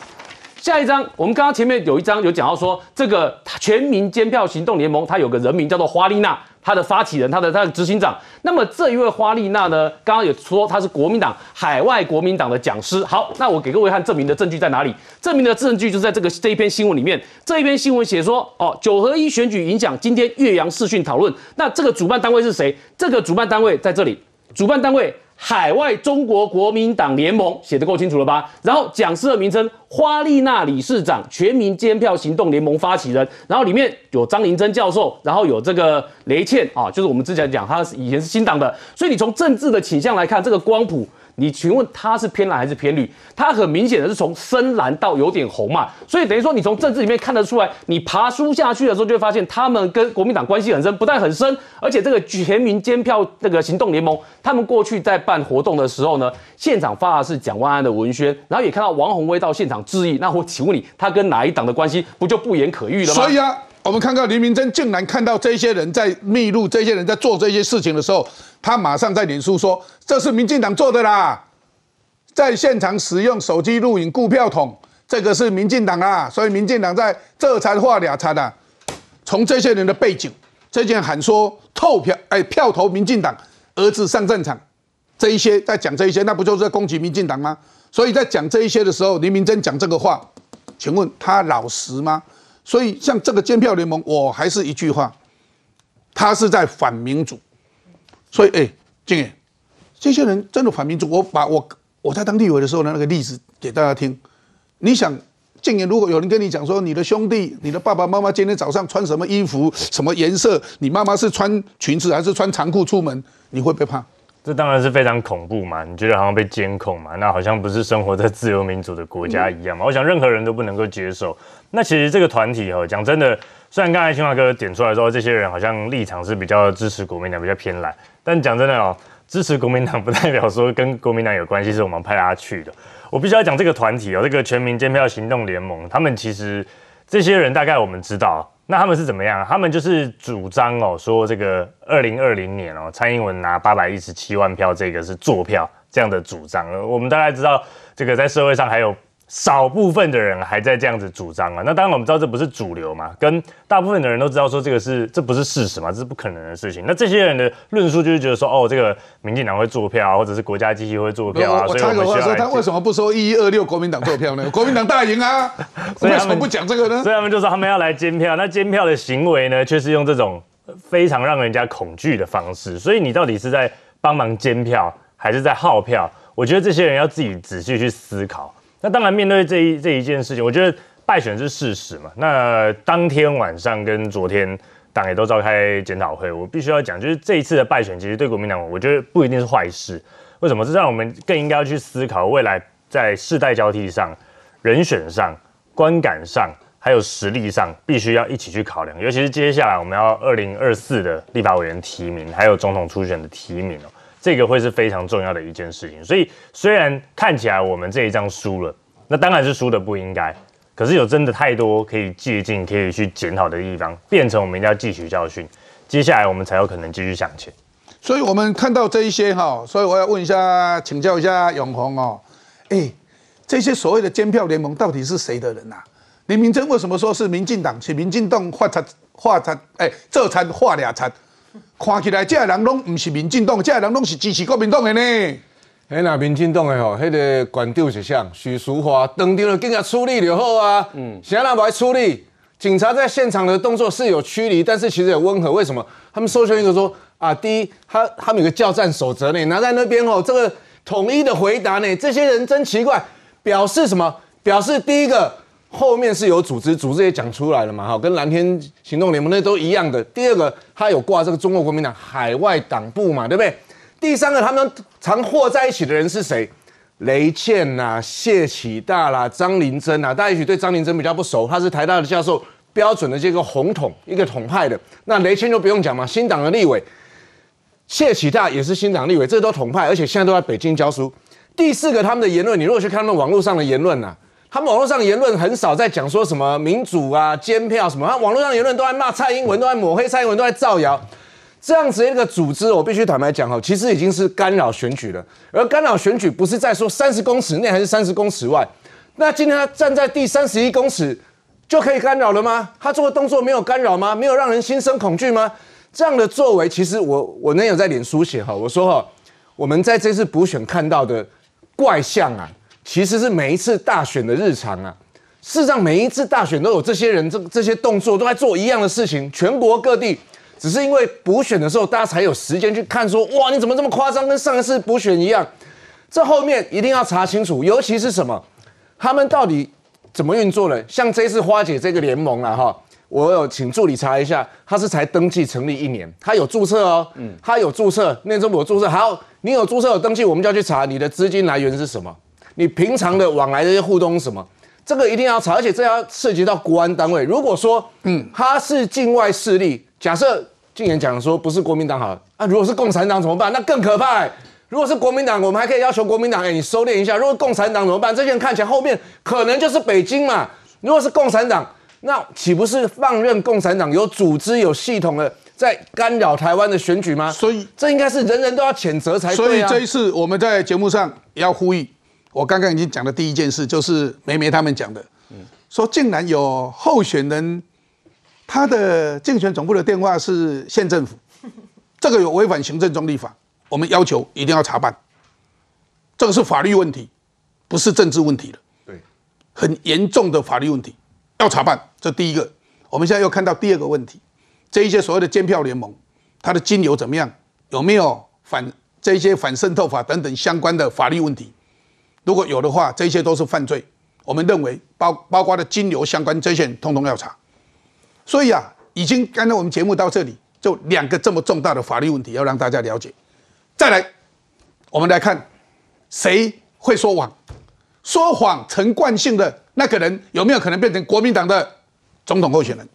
下一张，我们刚刚前面有一张有讲到说，这个全民监票行动联盟，它有个人名叫做花丽娜，它的发起人，它的它的执行长。那么这一位花丽娜呢，刚刚有说她是国民党海外国民党的讲师。好，那我给各位看证明的证据在哪里？证明的证据就在这个这一篇新闻里面。这一篇新闻写说，哦，九合一选举影响今天岳阳视讯讨论。那这个主办单位是谁？这个主办单位在这里，主办单位。海外中国国民党联盟写得够清楚了吧？然后讲师的名称花丽娜理事长，全民监票行动联盟发起人，然后里面有张林珍教授，然后有这个雷倩啊，就是我们之前讲他以前是新党的，所以你从政治的倾向来看，这个光谱。你请问他是偏蓝还是偏绿？他很明显的是从深蓝到有点红嘛，所以等于说你从政治里面看得出来，你爬书下去的时候就会发现他们跟国民党关系很深，不但很深，而且这个全民监票那个行动联盟，他们过去在办活动的时候呢，现场发的是蒋万安的文宣，然后也看到王宏威到现场致意，那我请问你，他跟哪一党的关系不就不言可喻了吗？所以啊。我们看到林明珍竟然看到这些人在密录，这些人在做这些事情的时候，他马上在脸书说：“这是民进党做的啦，在现场使用手机录影顾票筒，这个是民进党啊，所以民进党在这才画俩叉的。从这些人的背景，这件喊说透票，哎，票投民进党，儿子上战场，这一些在讲这一些，那不就是在攻击民进党吗？所以在讲这一些的时候，林明珍讲这个话，请问他老实吗？”所以，像这个监票联盟，我还是一句话，他是在反民主。所以，哎，静远，这些人真的反民主。我把我我在当地委的时候的那个例子给大家听。你想，静远，如果有人跟你讲说，你的兄弟、你的爸爸妈妈今天早上穿什么衣服、什么颜色，你妈妈是穿裙子还是穿长裤出门，你会不会怕？这当然是非常恐怖嘛！你觉得好像被监控嘛？那好像不是生活在自由民主的国家一样嘛？我想任何人都不能够接受。那其实这个团体哦，讲真的，虽然刚才清华哥点出来说，这些人好像立场是比较支持国民党，比较偏蓝，但讲真的哦，支持国民党不代表说跟国民党有关系，是我们派他去的。我必须要讲这个团体哦，这个全民监票行动联盟，他们其实这些人大概我们知道。那他们是怎么样？他们就是主张哦，说这个二零二零年哦，蔡英文拿八百一十七万票，这个是坐票这样的主张。我们大概知道，这个在社会上还有少部分的人还在这样子主张啊。那当然我们知道这不是主流嘛，跟大部分的人都知道说这个是这不是事实嘛，这是不可能的事情。那这些人的论述就是觉得说，哦，这个民进党会做票，或者是国家机器会做票啊。我插个话说，他为什么不说一一二六国民党做票呢？<laughs> 国民党大赢啊，为什么不讲这个呢？所以他们就说他们要来监票，那监票的行为呢，却是用这种非常让人家恐惧的方式。所以你到底是在帮忙监票，还是在耗票？我觉得这些人要自己仔细去思考。那当然，面对这一这一件事情，我觉得败选是事实嘛。那当天晚上跟昨天党也都召开检讨会，我必须要讲，就是这一次的败选，其实对国民党，我觉得不一定是坏事。为什么？这让我们更应该要去思考未来在世代交替上、人选上、观感上，还有实力上，必须要一起去考量。尤其是接下来我们要二零二四的立法委员提名，还有总统初选的提名哦。这个会是非常重要的一件事情，所以虽然看起来我们这一仗输了，那当然是输的不应该，可是有真的太多可以借鉴、可以去检讨的地方，变成我们一定要汲取教训，接下来我们才有可能继续向前。所以我们看到这一些哈，所以我要问一下，请教一下永红哦，哎，这些所谓的监票联盟到底是谁的人呐？林明珍为什么说是民进党？是民进党画餐画餐，哎，这餐画俩餐。看起来，这人拢唔是民进党，这人拢是支持国民党的呢。哎，那民进党的吼，迄个官长是啥？许淑华当场就警察处理就好啊。嗯，谁让不爱处理？警察在现场的动作是有驱离，但是其实也温和。为什么？他们搜寻一个说啊，第一，他他们有个叫战守则呢，拿在那边哦，这个统一的回答呢，这些人真奇怪，表示什么？表示第一个。后面是有组织，组织也讲出来了嘛，哈，跟蓝天行动联盟那都一样的。第二个，他有挂这个中国国民党海外党部嘛，对不对？第三个，他们常和在一起的人是谁？雷倩呐、谢启大啦、张林珍啊，大家也许对张林珍比较不熟，他是台大的教授，标准的这个红统，一个统派的。那雷倩就不用讲嘛，新党的立委，谢启大也是新党立委，这都统派，而且现在都在北京教书。第四个，他们的言论，你如果去看他们网络上的言论呐。他们网络上言论很少在讲说什么民主啊、监票什么，他网络上言论都在骂蔡英文，都在抹黑蔡英文，都在造谣。这样子一个组织，我必须坦白讲哈，其实已经是干扰选举了。而干扰选举不是在说三十公尺内还是三十公尺外，那今天他站在第三十一公尺就可以干扰了吗？他做的动作没有干扰吗？没有让人心生恐惧吗？这样的作为，其实我我那有在脸书写哈，我说哈，我们在这次补选看到的怪象啊。其实是每一次大选的日常啊，事实上每一次大选都有这些人这这些动作都在做一样的事情，全国各地只是因为补选的时候大家才有时间去看，说哇你怎么这么夸张，跟上一次补选一样？这后面一定要查清楚，尤其是什么，他们到底怎么运作的？像这次花姐这个联盟啊，哈，我有请助理查一下，他是才登记成立一年，他有注册哦，嗯，他有注册，内政部有注册，好，你有注册有登记，我们就要去查你的资金来源是什么。你平常的往来这些互动是什么，这个一定要查，而且这要涉及到国安单位。如果说，嗯，他是境外势力，假设禁言讲说不是国民党好啊，如果是共产党怎么办？那更可怕。如果是国民党，我们还可以要求国民党，哎，你收敛一下。如果共产党怎么办？这些人看起来后面可能就是北京嘛。如果是共产党，那岂不是放任共产党有组织、有系统的在干扰台湾的选举吗？所以这应该是人人都要谴责才对所以这一次我们在节目上要呼吁。我刚刚已经讲的第一件事就是梅梅他们讲的，说竟然有候选人，他的竞选总部的电话是县政府，这个有违反行政中立法，我们要求一定要查办，这个是法律问题，不是政治问题了，对，很严重的法律问题，要查办。这第一个，我们现在又看到第二个问题，这一些所谓的监票联盟，它的金流怎么样？有没有反这些反渗透法等等相关的法律问题？如果有的话，这些都是犯罪。我们认为包包括的金流相关这些，通通要查。所以啊，已经刚才我们节目到这里，就两个这么重大的法律问题要让大家了解。再来，我们来看谁会说谎，说谎成惯性的那个人有没有可能变成国民党的总统候选人？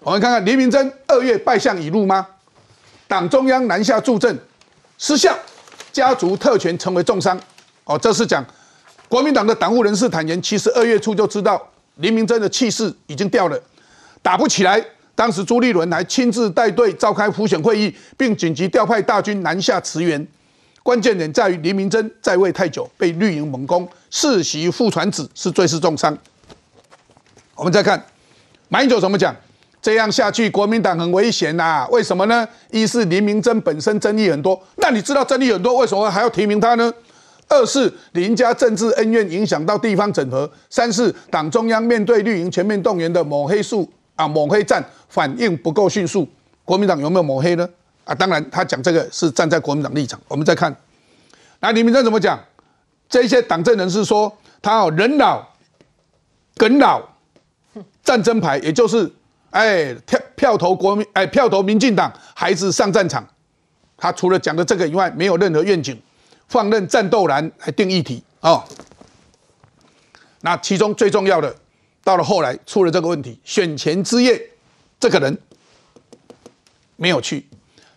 我们看看黎明真二月败相已露吗？党中央南下助阵失效，家族特权成为重伤。哦，这是讲国民党的党务人士坦言，其实二月初就知道林明珍的气势已经掉了，打不起来。当时朱立伦还亲自带队召开普选会议，并紧急调派大军南下驰援。关键点在于林明珍在位太久，被绿营猛攻，世袭副传子是最是重伤。我们再看马英九怎么讲，这样下去国民党很危险呐？为什么呢？一是林明珍本身争议很多，那你知道争议很多，为什么还要提名他呢？二是林家政治恩怨影响到地方整合；三是党中央面对绿营全面动员的抹黑术啊抹黑战反应不够迅速。国民党有没有抹黑呢？啊，当然他讲这个是站在国民党立场。我们再看，那李明珍怎么讲？这些党政人士说他哦人老梗老战争牌，也就是哎票票投国民哎票投民进党，孩子上战场。他除了讲的这个以外，没有任何愿景。放任战斗蓝来定议题哦，那其中最重要的，到了后来出了这个问题，选前之夜，这个人没有去，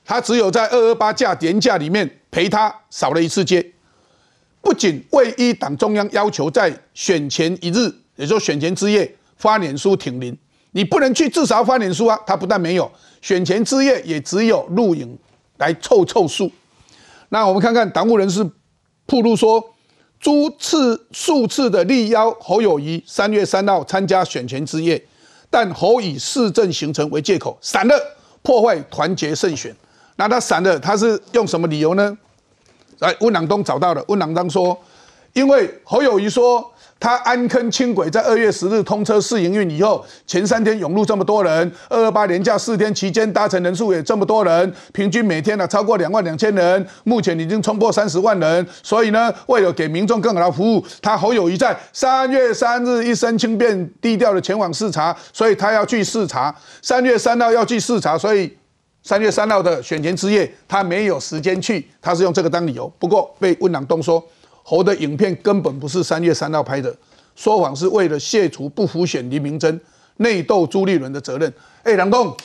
他只有在二二八假年假里面陪他扫了一次街，不仅未依党中央要求在选前一日，也就选前之夜发脸书挺林，你不能去至少发脸书啊，他不但没有，选前之夜也只有录影来凑凑数。那我们看看党务人士铺路说，诸次数次的力邀侯友谊三月三号参加选前之夜，但侯以市政行程为借口散了，破坏团结胜选。那他散了，他是用什么理由呢？来，温朗东找到了，温朗东说，因为侯友谊说。他安坑轻轨在二月十日通车试营运以后，前三天涌入这么多人，二二八连假四天期间搭乘人数也这么多人，平均每天呢超过两万两千人，目前已经冲破三十万人。所以呢，为了给民众更好的服务，他侯友谊在三月三日一身轻便低调的前往视察，所以他要去视察。三月三号要去视察，所以三月三号的选前之夜他没有时间去，他是用这个当理由。不过被温朗东说。侯的影片根本不是三月三号拍的，说谎是为了卸除不服选黎明真、内斗朱立伦的责任。哎，梁栋。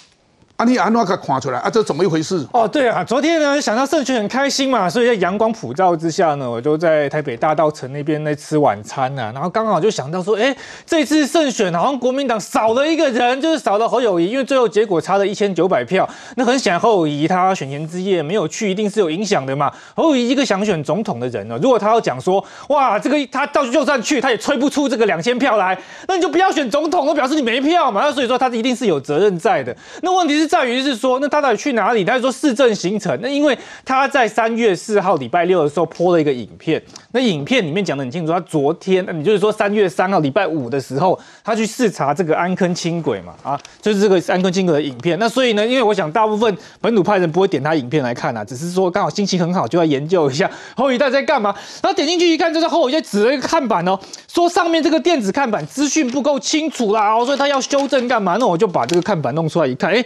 阿你安诺卡看出来啊？这怎么一回事？哦，对啊，昨天呢想到盛群很开心嘛，所以在阳光普照之下呢，我就在台北大道城那边在吃晚餐呢。然后刚好就想到说，哎，这次胜选好像国民党少了一个人，就是少了侯友谊，因为最后结果差了一千九百票。那很显然侯友谊他选前之夜没有去，一定是有影响的嘛。侯友谊一个想选总统的人呢，如果他要讲说，哇，这个他到就算去，他也吹不出这个两千票来，那你就不要选总统，我表示你没票嘛。那所以说他一定是有责任在的。那问题是。在于是说，那他到底去哪里？他说市政行程。那因为他在三月四号礼拜六的时候播了一个影片，那影片里面讲的很清楚，他昨天，你就是说三月三号礼拜五的时候，他去视察这个安坑轻轨嘛，啊，就是这个安坑轻轨的影片。那所以呢，因为我想大部分本土派人不会点他影片来看啊，只是说刚好心情很好，就要研究一下后一代在干嘛。然后点进去一看，就是后一代指了一个看板哦，说上面这个电子看板资讯不够清楚啦，哦所以他要修正干嘛？那我就把这个看板弄出来一看，哎。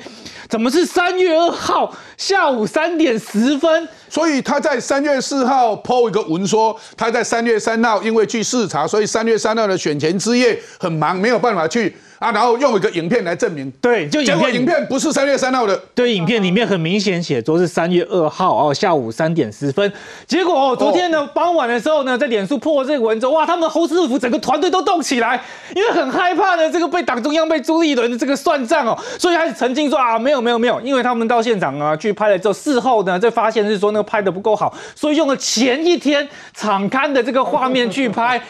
怎么是三月二号下午三点十分？所以他在三月四号抛一个文说，他在三月三号因为去视察，所以三月三号的选前之夜很忙，没有办法去。啊，然后用一个影片来证明，对，就影片，影片不是三月三号的，对，影片里面很明显写说是三月二号哦，下午三点十分。结果哦，昨天呢傍晚的时候呢，在脸书破这个文之后，哇，他们的侯师傅整个团队都动起来，因为很害怕呢，这个被党中央被朱立伦的这个算账哦，所以开始澄清说啊，没有没有没有，因为他们到现场啊去拍了之后，事后呢再发现是说那个拍的不够好，所以用了前一天场刊的这个画面去拍。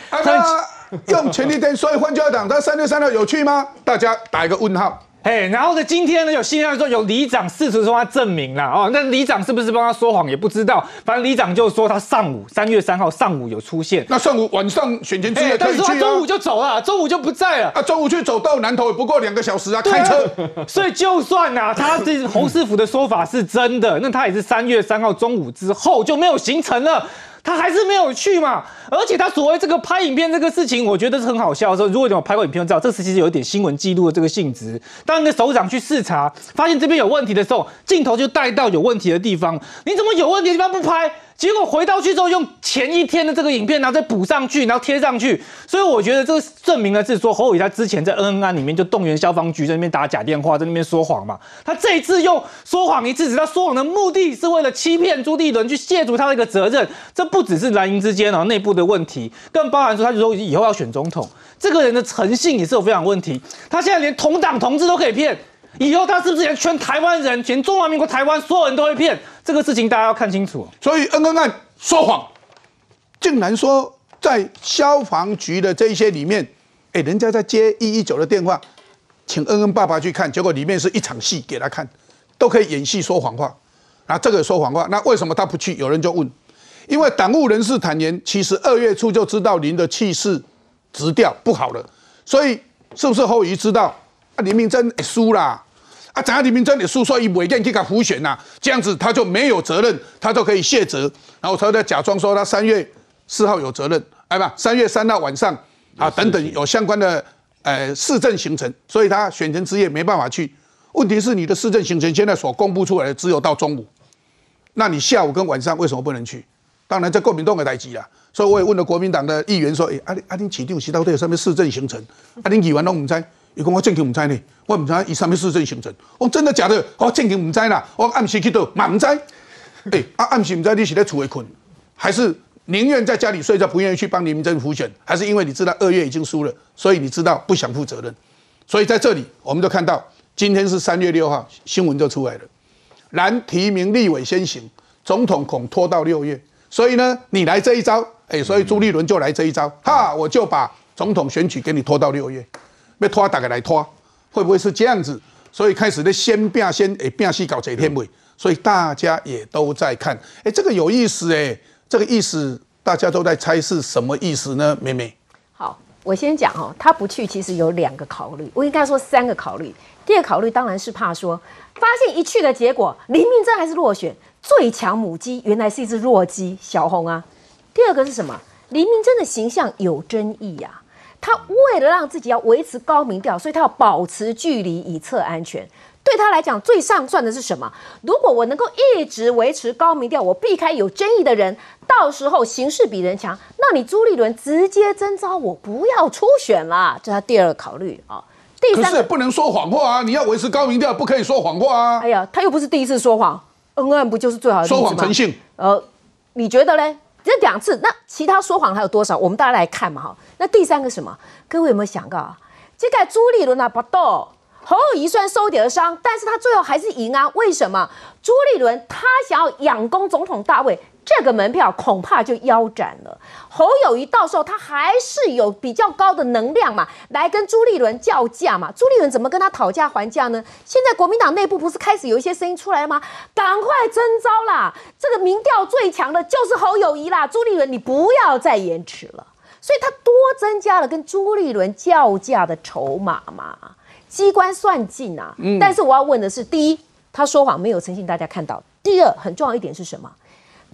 <laughs> 用前一天，所以换教党在三月三号有去吗？大家打一个问号。嘿，然后呢，今天呢有新闻说有里长试图说他证明了哦，那里长是不是帮他说谎也不知道。反正里长就说他上午三月三号上午有出现，那上午晚上选前之夜可以去啊。中午就走了，中午就不在了。啊，中午去走到南头也不过两个小时啊，开车。<laughs> 所以就算呐，他这侯师傅的说法是真的，那他也是三月三号中午之后就没有行程了。他还是没有去嘛，而且他所谓这个拍影片这个事情，我觉得是很好笑。说如果你有拍过影片，知道这次其实有一点新闻记录的这个性质。当那个首长去视察，发现这边有问题的时候，镜头就带到有问题的地方。你怎么有问题的地方不拍？结果回到去之后，用前一天的这个影片，然后再补上去，然后贴上去。所以我觉得这个证明了是说侯伟他之前在恩恩案里面就动员消防局在那边打假电话，在那边说谎嘛。他这一次又说谎一次，他说谎的目的是为了欺骗朱立伦，去卸除他的一个责任。这不只是蓝营之间啊内部的问题，更包含说他就说以后要选总统，这个人的诚信也是有非常问题。他现在连同党同志都可以骗。以后他是不是连全台湾人、全中华民国台湾所有人都会骗？这个事情大家要看清楚。所以恩恩案说谎，竟然说在消防局的这一些里面，哎，人家在接一一九的电话，请恩恩爸爸去看，结果里面是一场戏给他看，都可以演戏说谎话，那，这个说谎话，那为什么他不去？有人就问，因为党务人士坦言，其实二月初就知道您的气势直调不好了，所以是不是后遗知道啊？林明珍输啦。啊，怎样？李明珍，你诉说以违建去搞浮选呐？这样子他就没有责任，他就可以卸责。然后他再假装说他三月四号有责任，哎吧，三月三号晚上啊等等有相关的呃市政行程，所以他选前之夜没办法去。问题是你的市政行程现在所公布出来的只有到中午，那你下午跟晚上为什么不能去？当然在国民党的代级啦，所以我也问了国民党的议员说，哎，阿阿丁起定是到底有什么市政行程？阿丁议员都唔知。伊讲我正经唔知呢，我唔知伊什么市政行程。我真的假的？我正经唔知啦。我暗时去到嘛唔知。哎，啊暗时唔知你是在厝里困，还是宁愿在家里睡觉，不愿意去帮林明珍复选？还是因为你知道二月已经输了，所以你知道不想负责任？所以在这里，我们就看到今天是三月六号，新闻就出来了。蓝提名立委先行，总统恐拖到六月，所以呢，你来这一招，哎，所以朱立伦就来这一招，哈，我就把总统选举给你拖到六月。要拖大概来拖，会不会是这样子？所以开始的先变先诶变戏搞这天尾，所以大家也都在看，哎，这个有意思哎，这个意思大家都在猜是什么意思呢？妹妹，好，我先讲哦，他不去其实有两个考虑，我应该说三个考虑。第二个考虑当然是怕说发现一去的结果，林明珍还是落选，最强母鸡原来是一只弱鸡小红啊。第二个是什么？林明珍的形象有争议呀。他为了让自己要维持高民调，所以他要保持距离以测安全。对他来讲，最上算的是什么？如果我能够一直维持高民调，我避开有争议的人，到时候形势比人强，那你朱立伦直接征召我不要初选了，这是他第二个考虑啊。第三个不能说谎话啊！你要维持高民调，不可以说谎话啊！哎呀，他又不是第一次说谎，恩恩不就是最好的说谎成性？呃，你觉得嘞？这两次，那其他说谎还有多少？我们大家来看嘛，哈。那第三个什么？各位有没有想到啊？这个朱立伦啊，不斗侯友谊虽然受点伤，但是他最后还是赢啊。为什么？朱立伦他想要仰攻总统大位，这个门票恐怕就腰斩了。侯友谊到时候他还是有比较高的能量嘛，来跟朱立伦叫价嘛。朱立伦怎么跟他讨价还价呢？现在国民党内部不是开始有一些声音出来了吗？赶快征召啦！这个民调最强的就是侯友谊啦。朱立伦，你不要再延迟了。所以他多增加了跟朱立伦叫价的筹码嘛，机关算尽啊。嗯。但是我要问的是，第一，他说谎没有诚信，大家看到；第二，很重要一点是什么？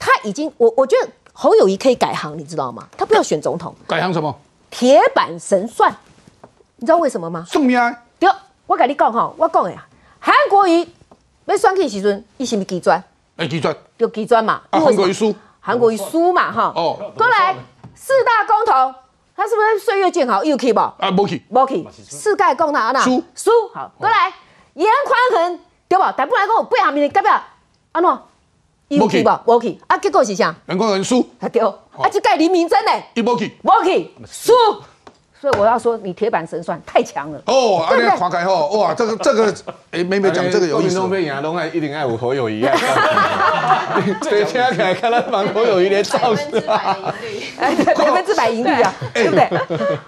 他已经，我我觉得侯友谊可以改行，你知道吗？他不要选总统，改行什么？铁板神算，你知道为什么吗？送命啊！对，我跟你讲哈，我讲呀，韩国瑜被选去时阵，伊是咪基专？哎，基专就基专嘛。啊，韩国瑜输，韩国瑜输嘛，哈。哦。过来。四大公投，他是不是岁月静好又可以不？啊，不可以，不可以。四盖公投啊，输输好，过来严宽恒对不？但不来讲背下面的代表安怎？又可以不？不可以。啊，结果是啥？严宽恒输，啊对。啊，这盖黎明真呢？伊不可以，不可以，输。所以我要说，你铁板神算太强了哦！阿亮划开后，哇，这个这个，<laughs> 哎，妹妹讲这个有意思。东北亚东爱一定爱五侯友谊啊！<laughs> 对，现在看看他帮侯友谊连造势啊，百分之百盈率啊，对不对？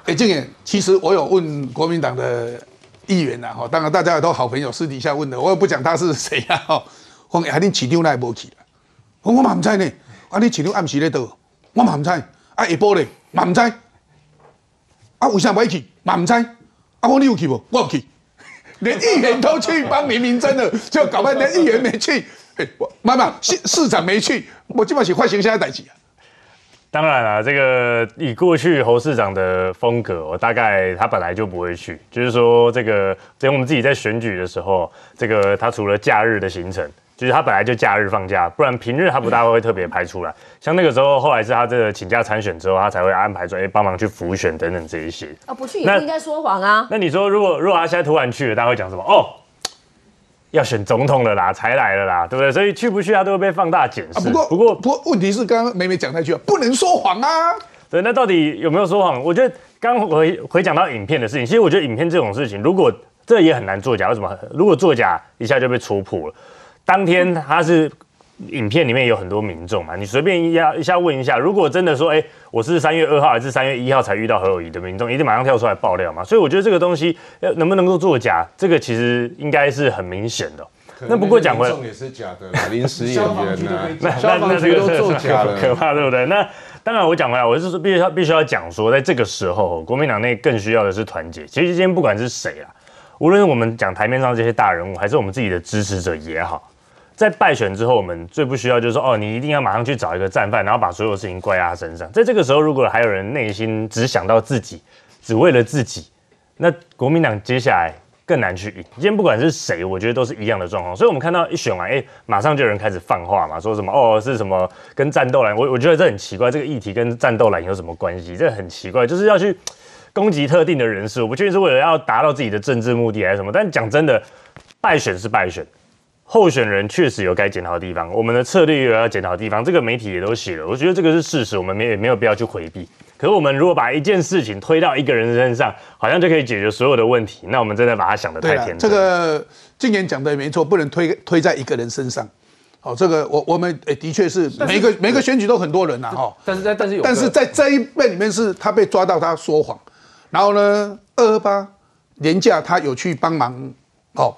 哎，静言，其实我有问国民党的议员呐，哈，当然大家也都好朋友，私底下问的，我也不讲他是谁啊，哈。我阿你市场那无去了，我我嘛唔知呢。啊，你市场暗时咧倒，我嘛唔知。啊，下晡咧嘛唔知。啊，为啥不去？嘛唔知。啊，我你有去不？我有去，<laughs> 连议员都去帮林明真了，就搞半天议员没去。哎，妈妈，市市长没去，我基本是换形象代志啊。当然了，这个以过去侯市长的风格，我大概他本来就不会去。就是说，这个等我们自己在选举的时候，这个他除了假日的行程。就是他本来就假日放假，不然平日他不大会特别排出来。像那个时候，后来是他这个请假参选之后，他才会安排说，哎，帮忙去辅选等等这一些。啊，不去也不应该说谎啊。那你说，如果如果他现在突然去了，大家会讲什么？哦，要选总统了啦，才来了啦，对不对？所以去不去他都会被放大检视。不过不过不过，问题是刚刚美美讲那句话，不能说谎啊。对，那到底有没有说谎？我觉得刚回回讲到影片的事情，其实我觉得影片这种事情，如果这也很难作假。为什么？如果作假一下就被戳破了。当天他是影片里面有很多民众嘛，你随便一下一下问一下，如果真的说，哎，我是三月二号还是三月一号才遇到何友谊的民众，一定马上跳出来爆料嘛。所以我觉得这个东西要能不能够作假，这个其实应该是很明显的。那不过讲回来，也是假的，临时演员 <laughs> 呢，那那那这个都作假了，可怕对不对？那当然我讲回来，我是说必须要必须要讲说，在这个时候，国民党内更需要的是团结。其实今天不管是谁啊，无论是我们讲台面上这些大人物，还是我们自己的支持者也好。在败选之后，我们最不需要就是说，哦，你一定要马上去找一个战犯，然后把所有事情怪在他身上。在这个时候，如果还有人内心只想到自己，只为了自己，那国民党接下来更难去赢。今天不管是谁，我觉得都是一样的状况。所以，我们看到一选完，哎，马上就有人开始放话嘛，说什么哦，是什么跟战斗蓝？我我觉得这很奇怪，这个议题跟战斗蓝有什么关系？这很奇怪，就是要去攻击特定的人士。我不确定是为了要达到自己的政治目的还是什么。但讲真的，败选是败选。候选人确实有该检讨的地方，我们的策略也有要检讨的地方，这个媒体也都写了，我觉得这个是事实，我们没也没有必要去回避。可是我们如果把一件事情推到一个人身上，好像就可以解决所有的问题，那我们真的把它想的太天真。这个今年讲的没错，不能推推在一个人身上。哦，这个我我们诶的确是每个每个选举都很多人呐，哈。但是在但是有，但是在这一辈里面是他被抓到他说谎，然后呢，二二八年假他有去帮忙哦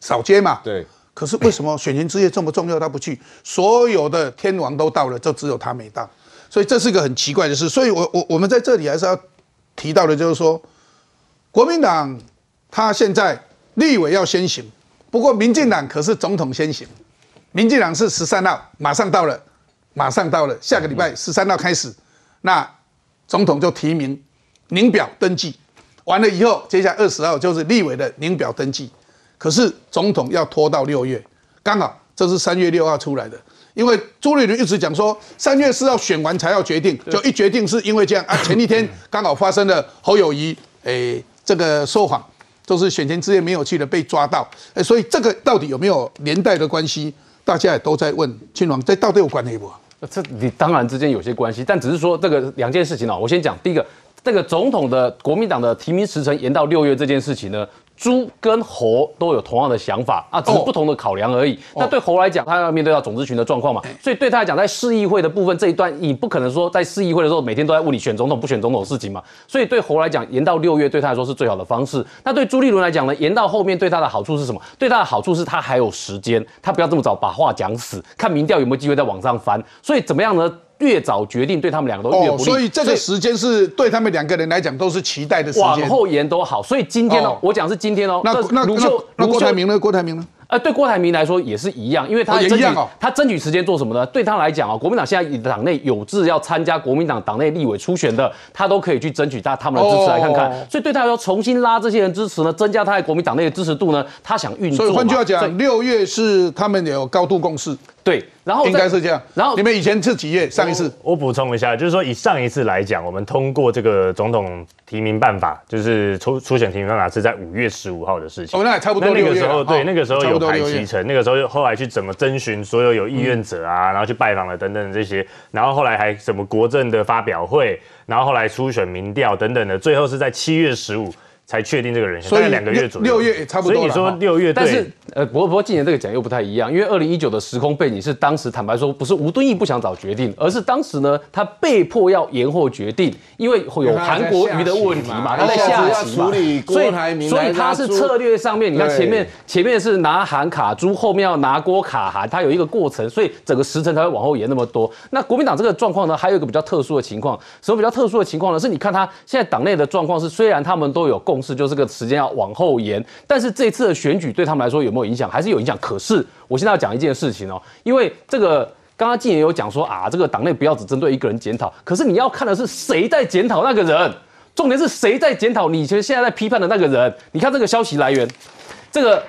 扫街嘛，对。可是为什么选前之夜这么重要他不去？所有的天王都到了，就只有他没到，所以这是一个很奇怪的事。所以，我我我们在这里还是要提到的，就是说，国民党他现在立委要先行，不过民进党可是总统先行。民进党是十三号马上到了，马上到了，下个礼拜十三号开始，那总统就提名领表登记，完了以后，接下来二十号就是立委的领表登记。可是总统要拖到六月，刚好这是三月六号出来的，因为朱立伦一直讲说三月四号选完才要决定，就一决定是因为这样啊。<coughs> 前一天刚好发生了侯友谊诶这个说谎，就是选前之夜没有去的被抓到，诶，所以这个到底有没有连带的关系？大家也都在问亲王，这到底有关系不？这你当然之间有些关系，但只是说这个两件事情啊。我先讲第一个，这个总统的国民党的提名时程延到六月这件事情呢。猪跟猴都有同样的想法啊，只是不同的考量而已。那对猴来讲，他要面对到总咨询的状况嘛，所以对他来讲，在市议会的部分这一段，你不可能说在市议会的时候每天都在问你选总统不选总统的事情嘛。所以对猴来讲，延到六月对他来说是最好的方式。那对朱立伦来讲呢，延到后面对他的好处是什么？对他的好处是他还有时间，他不要这么早把话讲死，看民调有没有机会再往上翻。所以怎么样呢？越早决定，对他们两个都越不利。所以这个时间是对他们两个人来讲都是期待的时间。往后延都好。所以今天呢，我讲是今天哦。那那那那郭台铭呢？郭台铭呢？呃，对郭台铭来说也是一样，因为他争取他争取时间做什么呢？对他来讲啊，国民党现在党内有志要参加国民党党内立委初选的，他都可以去争取他他们的支持来看看。所以对他来说，重新拉这些人支持呢，增加他在国民党内的支持度呢，他想运作。所以换句话讲，六月是他们有高度共识。对，然后应该是这样。然后你们以前是几月？上一次我补充一下，就是说以上一次来讲，我们通过这个总统提名办法，就是初初选提名办法是在五月十五号的事情。哦，那也差不多。那个时候对，那个时候有排期程，那个时候后来去怎么征询所有有意愿者啊，然后去拜访了等等这些，然后后来还什么国政的发表会，然后后来初选民调等等的，最后是在七月十五。才确定这个人选，大概两个月左右。六月也差不多。所以你说六月，但是呃，不过不过今年这个讲又不太一样，因为二零一九的时空背景是当时坦白说不是吴敦义不想找决定，而是当时呢他被迫要延后决定，因为会有韩国瑜的问题嘛，他在下棋嘛，所以所以他是策略上面，你看前面前面是拿韩卡朱，后面要拿郭卡韩，他有一个过程，所以整个时辰才会往后延那么多。那国民党这个状况呢，还有一个比较特殊的情况，什么比较特殊的情况呢？是你看他现在党内的状况是，虽然他们都有共。是，就这个时间要往后延，但是这次的选举对他们来说有没有影响？还是有影响。可是我现在要讲一件事情哦，因为这个刚刚静言有讲说啊，这个党内不要只针对一个人检讨，可是你要看的是谁在检讨那个人，重点是谁在检讨你其实现在在批判的那个人。你看这个消息来源，这个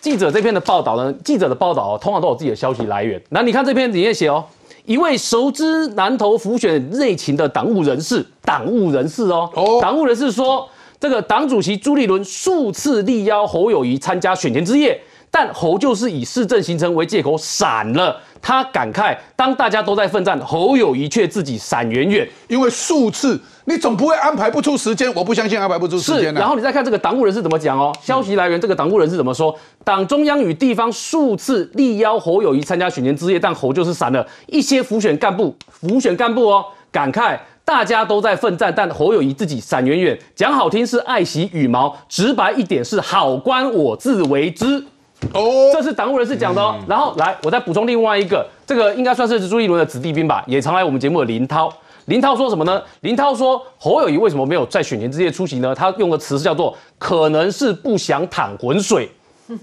记者这篇的报道呢，记者的报道通常都有自己的消息来源。那你看这篇里面写哦。一位熟知南投府选内情的党务人士，党务人士哦，党务人士说，这个党主席朱立伦数次力邀侯友谊参加选前之夜，但侯就是以市政行程为借口闪了。他感慨，当大家都在奋战，侯友谊却自己闪远远。因为数次你总不会安排不出时间，我不相信安排不出时是，间的。然后你再看这个党务人士怎么讲哦，消息来源这个党务人士怎么说？党中央与地方数次力邀侯友谊参加选前之夜，但侯就是闪了。一些辅选干部，辅选干部哦，感慨大家都在奋战，但侯友谊自己闪远远。讲好听是爱惜羽毛，直白一点是好官我自为之。哦，这是党务人士讲的哦。然后来，我再补充另外一个，这个应该算是朱一伦的子弟兵吧，也常来我们节目的林涛。林涛说什么呢？林涛说侯友谊为什么没有在选前之夜出席呢？他用的词是叫做可能是不想淌浑水。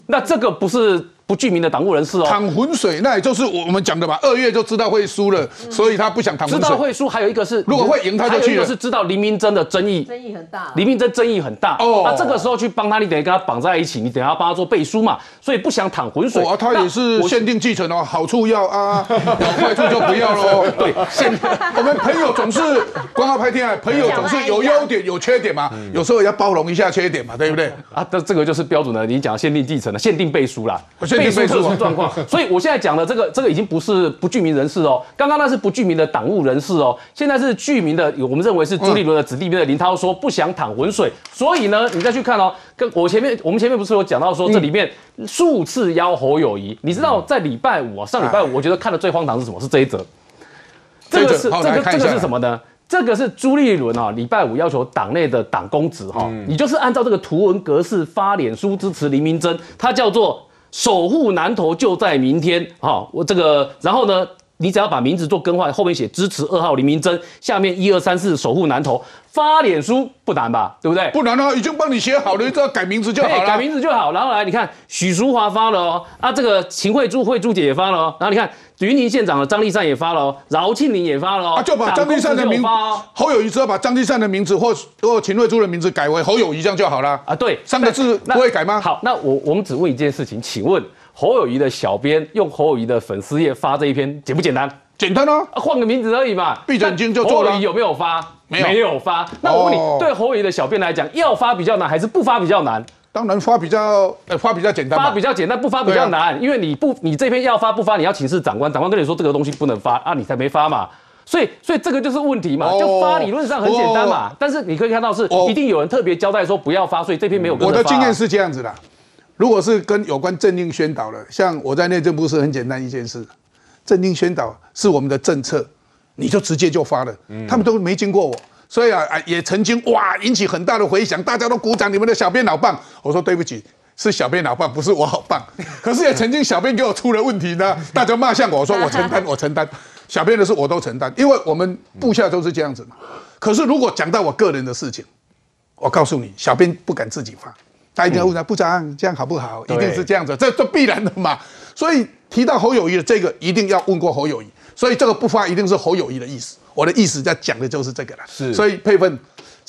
那这个不是不具名的党务人士哦。淌浑水，那也就是我们讲的嘛。二月就知道会输了，所以他不想淌知浑水。道会输，还有一个是如果会赢他就还有一去了个是知道林明真的争议，争议很大。林明真争议很大哦那这个时候去帮他，你等于跟他绑在一起，你等一下帮他做背书嘛，所以不想淌浑水。哇，他也是限定继承哦，好处要啊，坏处就不要喽。<laughs> 对，现 <laughs> 我们朋友总是光要拍天啊，朋友总是有优点有缺点嘛，有时候也要包容一下缺点嘛，对不对？啊，这这个就是标准的，你讲限定继承的限定背书啦，限定背书特殊状况。<laughs> 所以我现在讲的这个这个已经不是不具名人士哦，刚刚那是不具名的党务人士哦，现在是具名的，我们认为是朱立伦的子弟兵的林涛说不想淌浑水，所以呢，你再去看哦，跟我前面我们前面不是有讲到说这里面数次邀侯友谊，你知道在礼拜五啊，上礼拜五我觉得看的最荒唐是什么？是这一则，这个是好这个这个是什么呢？这个是朱立伦啊，礼拜五要求党内的党公职哈，你就是按照这个图文格式发脸书支持林明珍，他叫做守护南投就在明天。哈，我这个然后呢，你只要把名字做更换，后面写支持二号林明珍，下面一二三四守护南投，发脸书不难吧？对不对？不难啊，已经帮你写好了，只要改名字就好了。改名字就好。然后来，你看许淑华发了哦，啊，这个秦慧珠、慧珠姐也发了哦。然后你看云林县长的张立善也发了哦，饶庆林也发了哦，啊，就把张立善的名侯友谊只要把张立善的名字或或秦慧珠的名字改为侯友谊，这样就好了。啊，对，三个字那不会改吗？好，那我我们只问一件事情，请问侯友谊的小编用侯友谊的粉丝页发这一篇简不简单？简单啊，换个名字而已嘛，闭着眼睛就做了。侯友谊有没有发？没有。没有发。那我问你，哦对侯友谊的小编来讲，要发比较难，还是不发比较难？当然发比较呃发比较简单嘛，发比较简单，不发比较难，因为你不你这篇要发不发，你要请示长官，长官跟你说这个东西不能发啊，你才没发嘛。所以，所以这个就是问题嘛，哦。就发理论上很简单嘛，但是你可以看到是哦。一定有人特别交代说不要发，所以这篇没有跟我的经验是这样子的，如果是跟有关政令宣导的，像我在内政部是很简单一件事，政令宣导是我们的政策，你就直接就发了，他们都没经过我。所以啊啊，也曾经哇引起很大的回响，大家都鼓掌，你们的小编老棒。我说对不起，是小编老棒，不是我好棒。<laughs> 可是也曾经小编给我出了问题呢，大家骂向我，我说我承担，我承担。小编的事我都承担，因为我们部下都是这样子嘛。可是如果讲到我个人的事情，我告诉你，小编不敢自己发，他一定要问他部长这样好不好？一定是这样子，这这必然的嘛。所以提到侯友谊的这个，一定要问过侯友谊，所以这个不发一定是侯友谊的意思。我的意思在讲的就是这个了。是所以佩芬。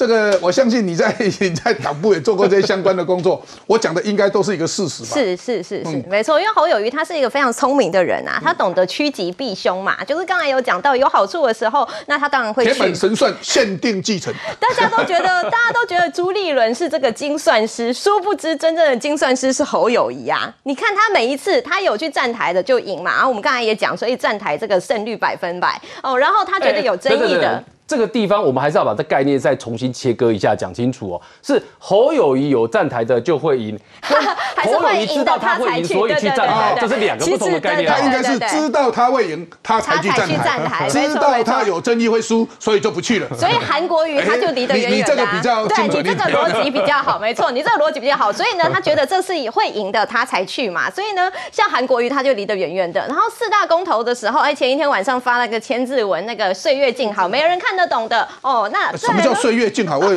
这个我相信你在 <laughs> 你在党部也做过这些相关的工作，<laughs> 我讲的应该都是一个事实吧？是是是是嗯，没错，因为侯友谊他是一个非常聪明的人啊，他懂得趋吉避凶嘛，就是刚才有讲到有好处的时候，那他当然会铁去。本神算，限定继承。<laughs> 大家都觉得，大家都觉得朱立伦是这个精算师，殊不知真正的精算师是侯友谊啊！你看他每一次他有去站台的就赢嘛，然后我们刚才也讲，所以站台这个胜率百分百哦。然后他觉得有争议的这个地方我们还是要把这概念再重新切割一下，讲清楚哦。是侯友谊有站台的就 <laughs> 会赢，还是侯友谊知会赢道他会赢，的他才去，所以去站台，这是两个不同的概念哦。他应该是知道他会赢，他才去站台知道他有争议会输，所以就不去了。所以韩国瑜他就离得远远的、你你这个比较对你这个逻辑比较好，没错，你这个逻辑比较好。所以呢，他觉得这是会赢的，他才去嘛。所以呢，像韩国瑜他就离得远远的。然后四大公投的时候，哎，前一天晚上发了个千字文，那个岁月静好，没有人看得懂的哦。那什么叫岁月静好？我也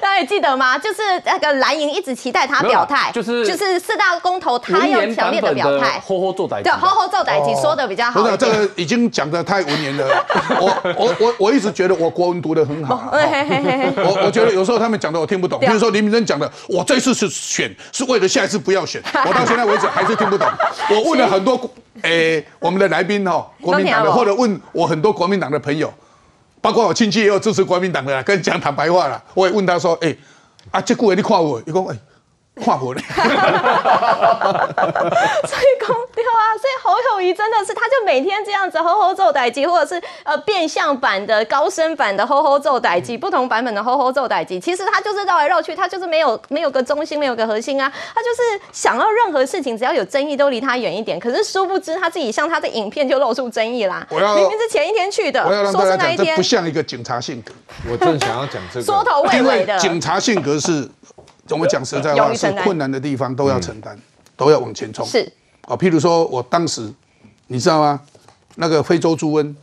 大家也记得吗？就是那个蓝营一直期待他表态，就是就是四大公投他要强烈的表态。吼吼做歹对，吼吼做歹机说的比较好不是这。个已经讲的太文言了。<laughs> 我我我我一直觉得我国文读的很好 <laughs> 我我觉得有时候他们讲的我听不懂，比如说林明珍讲的，我这次是选是为了下一次不要选，<laughs> 我到现在为止还是听不懂。我问了很多诶我们的来宾哦，国民党的，或者问我很多国民党的朋友，包括我亲戚也有支持国民党的啦，跟讲坦白话啦，我也问他说，哎、啊，这句话你看我，伊讲哎。看不了。<laughs> 所以公对啊，所以侯友谊真的是，他就每天这样子吼吼奏歹机，或者是呃变相版的高声版的吼吼奏歹机，不同版本的吼吼奏歹机，其实他就是绕来绕去，他就是没有没有个中心，没有个核心啊，他就是想要任何事情只要有争议都离他远一点。可是殊不知他自己像他的影片就露出争议啦，我要明明是前一天去的，我要让大说家讲，这是那一天不像一个警察性格。我正想要讲这个，<laughs> 缩头尾因尾的，为警察性格是，我们讲实在话，是困难的地方都要承担，都要往前冲。是啊，譬如说我当时，你知道吗？那个非洲猪瘟，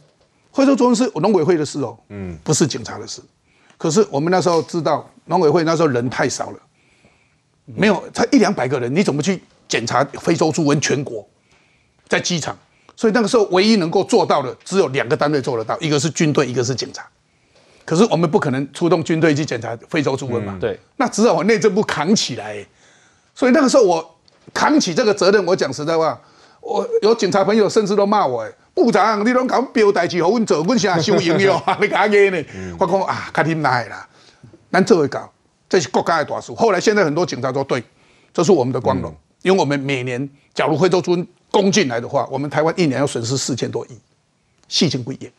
非洲猪瘟是农委会的事哦，嗯，不是警察的事。可是我们那时候知道，农委会那时候人太少了，没有才一两百个人，你怎么去检查非洲猪瘟全国？在机场，所以那个时候唯一能够做到的，只有两个单位做得到，一个是军队，一个是警察。可是我们不可能出动军队去检查非洲猪瘟嘛，对，那只好我内政部扛起来。所以那个时候我扛起这个责任，我讲实在话，我有警察朋友甚至都骂我，部长你拢搞标代志，好阮做，阮想收营养，<laughs> 你搞嘢呢？我讲啊，较听来啦，咱这会搞，这是国家的大事。后来现在很多警察说，对，这是我们的光荣，因为我们每年假如非洲猪瘟攻进来的话，我们台湾一年要损失四千多亿，细情不言。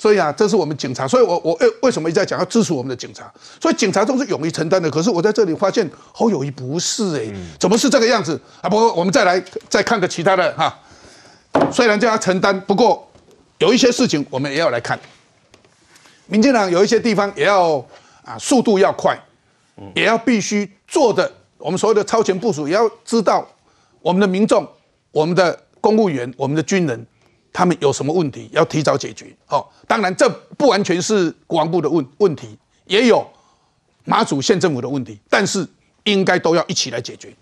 所以啊，这是我们警察，所以我我为为什么一直在讲要支持我们的警察？所以警察都是勇于承担的。可是我在这里发现侯友谊不是哎、怎么是这个样子啊？不过我们再来再看个其他的哈，虽然叫他承担，不过有一些事情我们也要来看。民进党有一些地方也要啊，速度要快，也要必须做的，我们所有的超前部署，也要知道我们的民众、我们的公务员、我们的军人。他们有什么问题要提早解决？哦，当然这不完全是国防部的问问题，也有马祖县政府的问题，但是应该都要一起来解决。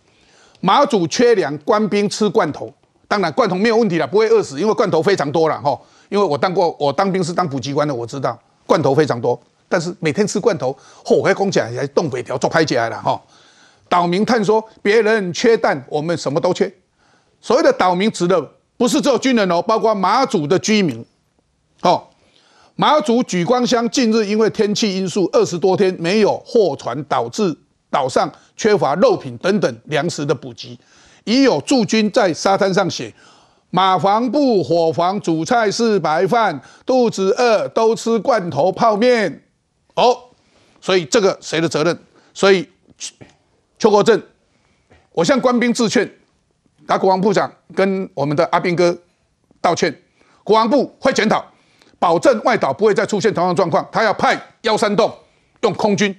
马祖缺粮，官兵吃罐头，当然罐头没有问题了，不会饿死，因为罐头非常多了哈。因为我当过，我当兵是当补给官的，我知道罐头非常多，但是每天吃罐头，嚯，还讲起来还东北条做拍起来了哈。岛民探说别人缺蛋，我们什么都缺。所谓的岛民指的。不是只有军人哦，包括马祖的居民。哦，马祖莒光乡近日因为天气因素，二十多天没有货船，导致岛上缺乏肉品等等粮食的补给。已有驻军在沙滩上写：“马房部伙房主菜是白饭，肚子饿都吃罐头泡面。”哦，所以这个谁的责任？所以邱国正，我向官兵致劝。打国防部长跟我们的阿兵哥道歉，国防部会检讨，保证外岛不会再出现同样状况。他要派幺三洞用空军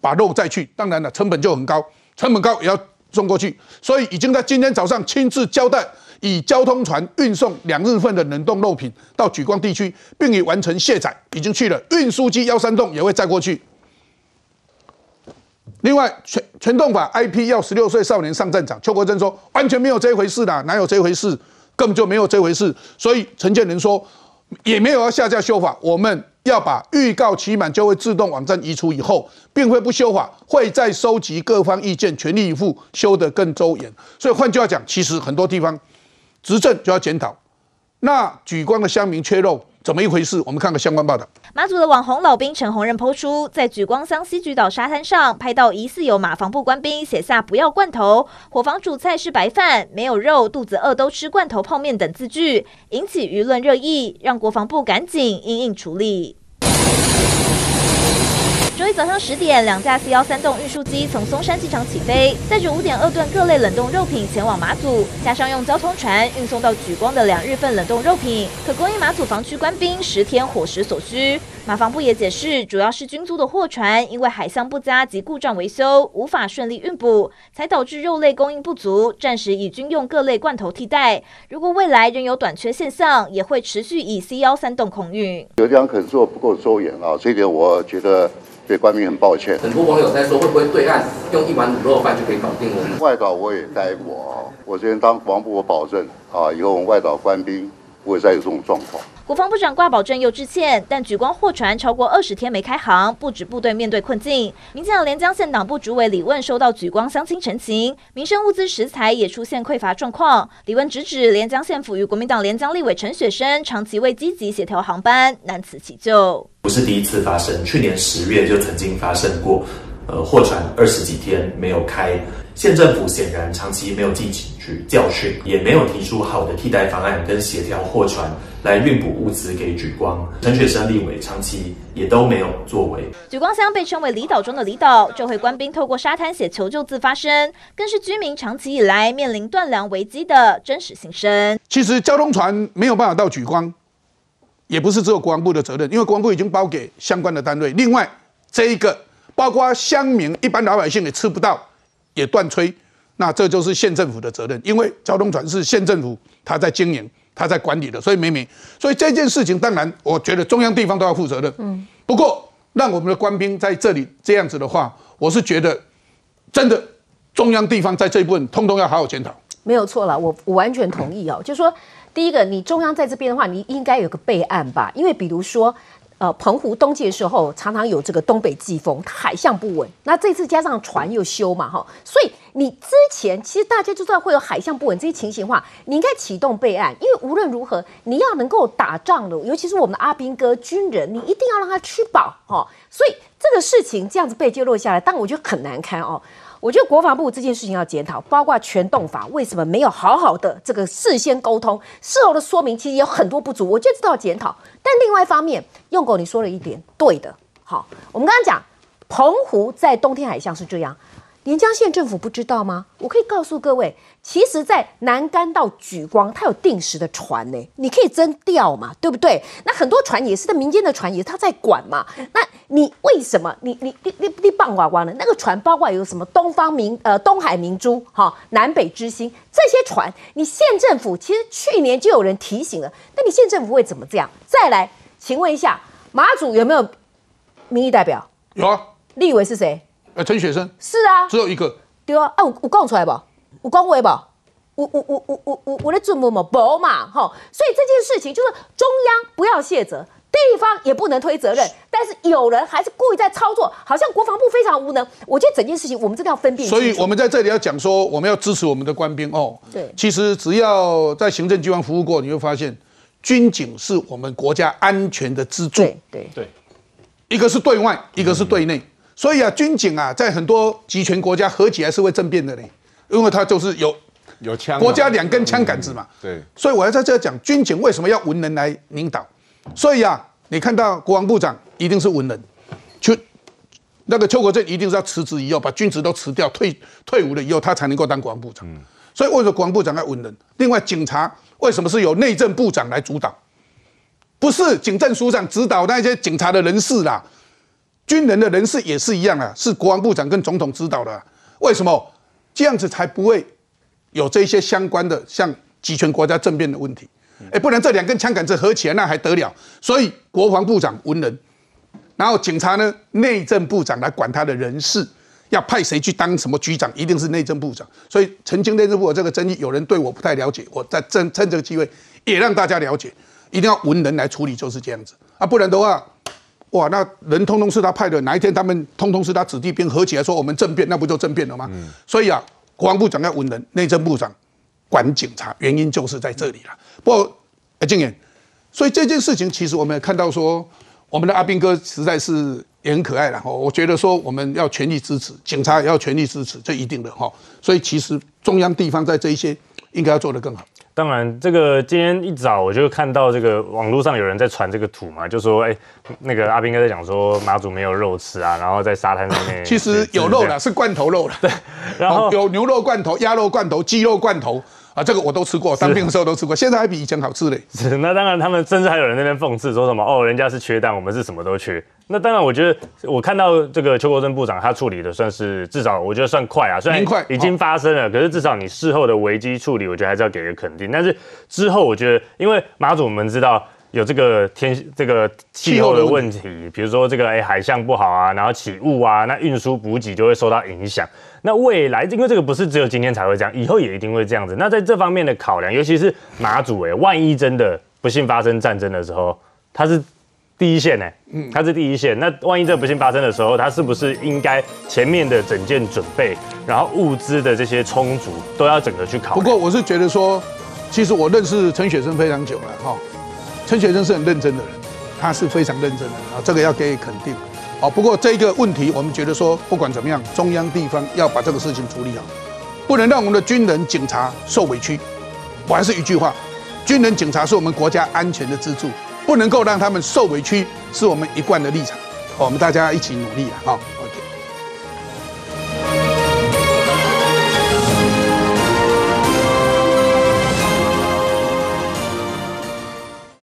把肉再去，当然了，成本就很高，成本高也要送过去。所以已经在今天早上亲自交代，以交通船运送两日份的冷冻肉品到莒光地区，并已完成卸载，已经去了。运输机幺三洞也会载过去。另外，全全动法 IP 要十六岁少年上战场，邱国正说完全没有这回事啦，哪有这回事？根本就没有这回事。所以陈建仁说也没有要下架修法，我们要把预告期满就会自动网站移除以后，并会不修法，会再收集各方意见，全力以赴修得更周延。所以换句话讲，其实很多地方执政就要检讨。那举光的乡民缺肉。怎么一回事？我们看个相关报道。马祖的网红老兵陈宏仁抛出，在举光乡西莒岛沙滩上拍到疑似有马防部官兵写下“不要罐头，伙房煮菜是白饭，没有肉，肚子饿都吃罐头泡面”等字句，引起舆论热议，让国防部赶紧应应处理。周一早上十点，两架 C 幺三栋运输机从松山机场起飞，载着五点二吨各类冷冻肉品前往马祖，加上用交通船运送到莒光的两日份冷冻肉品，可供应马祖防区官兵十天伙食所需。马防部也解释，主要是军租的货船因为海象不佳及故障维修，无法顺利运补，才导致肉类供应不足，暂时以军用各类罐头替代。如果未来仍有短缺现象，也会持续以 C 幺三栋空运。有地方可能做不够周延啊，这一点我觉得。对官兵很抱歉。很多网友在说，会不会对岸用一碗卤肉饭就可以搞定我们？外岛我也待过，我之前当国防部，我保证啊，以后我们外岛官兵不会再有这种状况。国防部长挂保证又致歉，但莒光货船超过二十天没开航，不止部队面对困境。民进党连江县党部主委李问收到莒光乡亲陈情，民生物资食材也出现匮乏状况。李问直指连江县府与国民党连江立委陈雪生长期未积极协调航班，难辞其咎。不是第一次发生，去年十月就曾经发生过，呃，货船二十几天没有开。县政府显然长期没有汲取教训，也没有提出好的替代方案跟协调货船来运补物资给举光。陈雪生立委长期也都没有作为。举光乡被称为离岛中的离岛，这回官兵透过沙滩写求救字发声，更是居民长期以来面临断粮危机的真实心声。其实交通船没有办法到举光，也不是只有国防部的责任，因为国防部已经包给相关的单位。另外，这一个包括乡民、一般老百姓也吃不到，也断吹，那这就是县政府的责任，因为交通船是县政府他在经营、他在管理的，所以明明，所以这件事情当然我觉得中央地方都要负责任。嗯，不过让我们的官兵在这里这样子的话，我是觉得真的中央地方在这一部分通通要好好检讨。没有错了，我我完全同意哦。就是说第一个，你中央在这边的话，你应该有个备案吧，因为比如说。呃，澎湖冬季的时候常常有这个东北季风，它海象不稳。那这次加上船又修嘛，哈，所以你之前其实大家就知道会有海象不稳这些情形的话，你应该启动备案，因为无论如何你要能够打仗的，尤其是我们的阿兵哥军人，你一定要让他吃饱，哈。所以这个事情这样子被揭露下来，但我觉得很难堪哦。我觉得国防部这件事情要检讨，包括全动法为什么没有好好的这个事先沟通，事后的说明其实有很多不足，我觉得这要检讨。但另外一方面，用狗你说了一点对的，好，我们刚刚讲澎湖在冬天海象是这样。连江县政府不知道吗？我可以告诉各位，其实，在南竿到举光，它有定时的船呢，你可以征调嘛，对不对？那很多船也是在民间的船，也是他在管嘛。那你为什么你你你你你棒呱呱呢？那个船包括有什么东方明呃东海明珠哈南北之星这些船，你县政府其实去年就有人提醒了，那你县政府会怎么这样？再来，请问一下，马祖有没有民意代表？有啊，立委是谁？呃，陈雪生是啊，只有一个。对啊，啊，我我讲出来不？我讲话不？我我我我我我我在准备嘛，不嘛，哈。所以这件事情就是中央不要卸责，地方也不能推责任，但是有人还是故意在操作，好像国防部非常无能。我觉得整件事情我们真的要分辨。所以我们在这里要讲说，我们要支持我们的官兵哦。对，其实只要在行政机关服务过，你会发现，军警是我们国家安全的支柱。对对，一个是对外，一个是对内。所以啊，军警啊，在很多集权国家合起来是会政变的嘞，因为他就是有有枪，国家两根枪杆子嘛。对，所以我要在这讲军警为什么要文人来领导。所以啊，你看到国防部长一定是文人，邱那个邱国正一定是要辞职以后把军职都辞掉，退退伍了以后他才能够当国防部长。所以为什么国防部长要文人？另外，警察为什么是由内政部长来主导？不是警政署长指导那些警察的人事啦。军人的人事也是一样啊，是国防部长跟总统指导的。为什么这样子才不会有这些相关的像集权国家政变的问题？哎，不然这两根枪杆子合起来那还得了？所以国防部长文人，然后警察呢，内政部长来管他的人事，要派谁去当什么局长，一定是内政部长。所以曾经内政部有这个争议，有人对我不太了解，我在趁趁这个机会也让大家了解，一定要文人来处理，就是这样子啊，不然的话。哇，那人通通是他派的，哪一天他们通通是他子弟兵合起来说我们政变，那不就政变了吗？所以啊，国防部长要稳人，内政部长管警察，原因就是在这里了。不过，哎，静言，所以这件事情其实我们也看到说，我们的阿兵哥实在是也很可爱了哈。我觉得说我们要全力支持，警察也要全力支持，这一定的哈。所以其实中央地方在这一些应该要做得更好。当然，这个今天一早我就看到这个网络上有人在传这个图嘛，就说哎，那个阿斌哥在讲说马祖没有肉吃啊，然后在沙滩上面，其实有肉了，是罐头肉了，对，然后有牛肉罐头、鸭肉罐头、鸡肉罐头。啊，这个我都吃过，当兵的时候都吃过，现在还比以前好吃嘞。是，那当然，他们甚至还有人那边讽刺说什么哦，人家是缺蛋，我们是什么都缺。那当然，我觉得我看到这个邱国正部长他处理的算是至少我觉得算快啊，虽然已经发生了，可是至少你事后的危机处理，我觉得还是要给个肯定。但是之后我觉得，因为马祖我们知道。有这个天这个气候的问题，比如说这个哎海象不好啊，然后起雾啊，那运输补给就会受到影响。那未来因为这个不是只有今天才会这样，以后也一定会这样子。那在这方面的考量，尤其是马祖哎，万一真的不幸发生战争的时候，他是第一线哎，嗯，它是第一线。那万一这不幸发生的时候，它是不是应该前面的整件准备，然后物资的这些充足都要整个去考？不过我是觉得说，其实我认识陈雪生非常久了哈。陈雪生是很认真的人，他是非常认真的啊，这个要给予肯定。好，不过这个问题，我们觉得说，不管怎么样，中央地方要把这个事情处理好。不能让我们的军人、警察受委屈。我还是一句话，军人、警察是我们国家安全的支柱，不能够让他们受委屈，是我们一贯的立场。我们大家一起努力啊！好。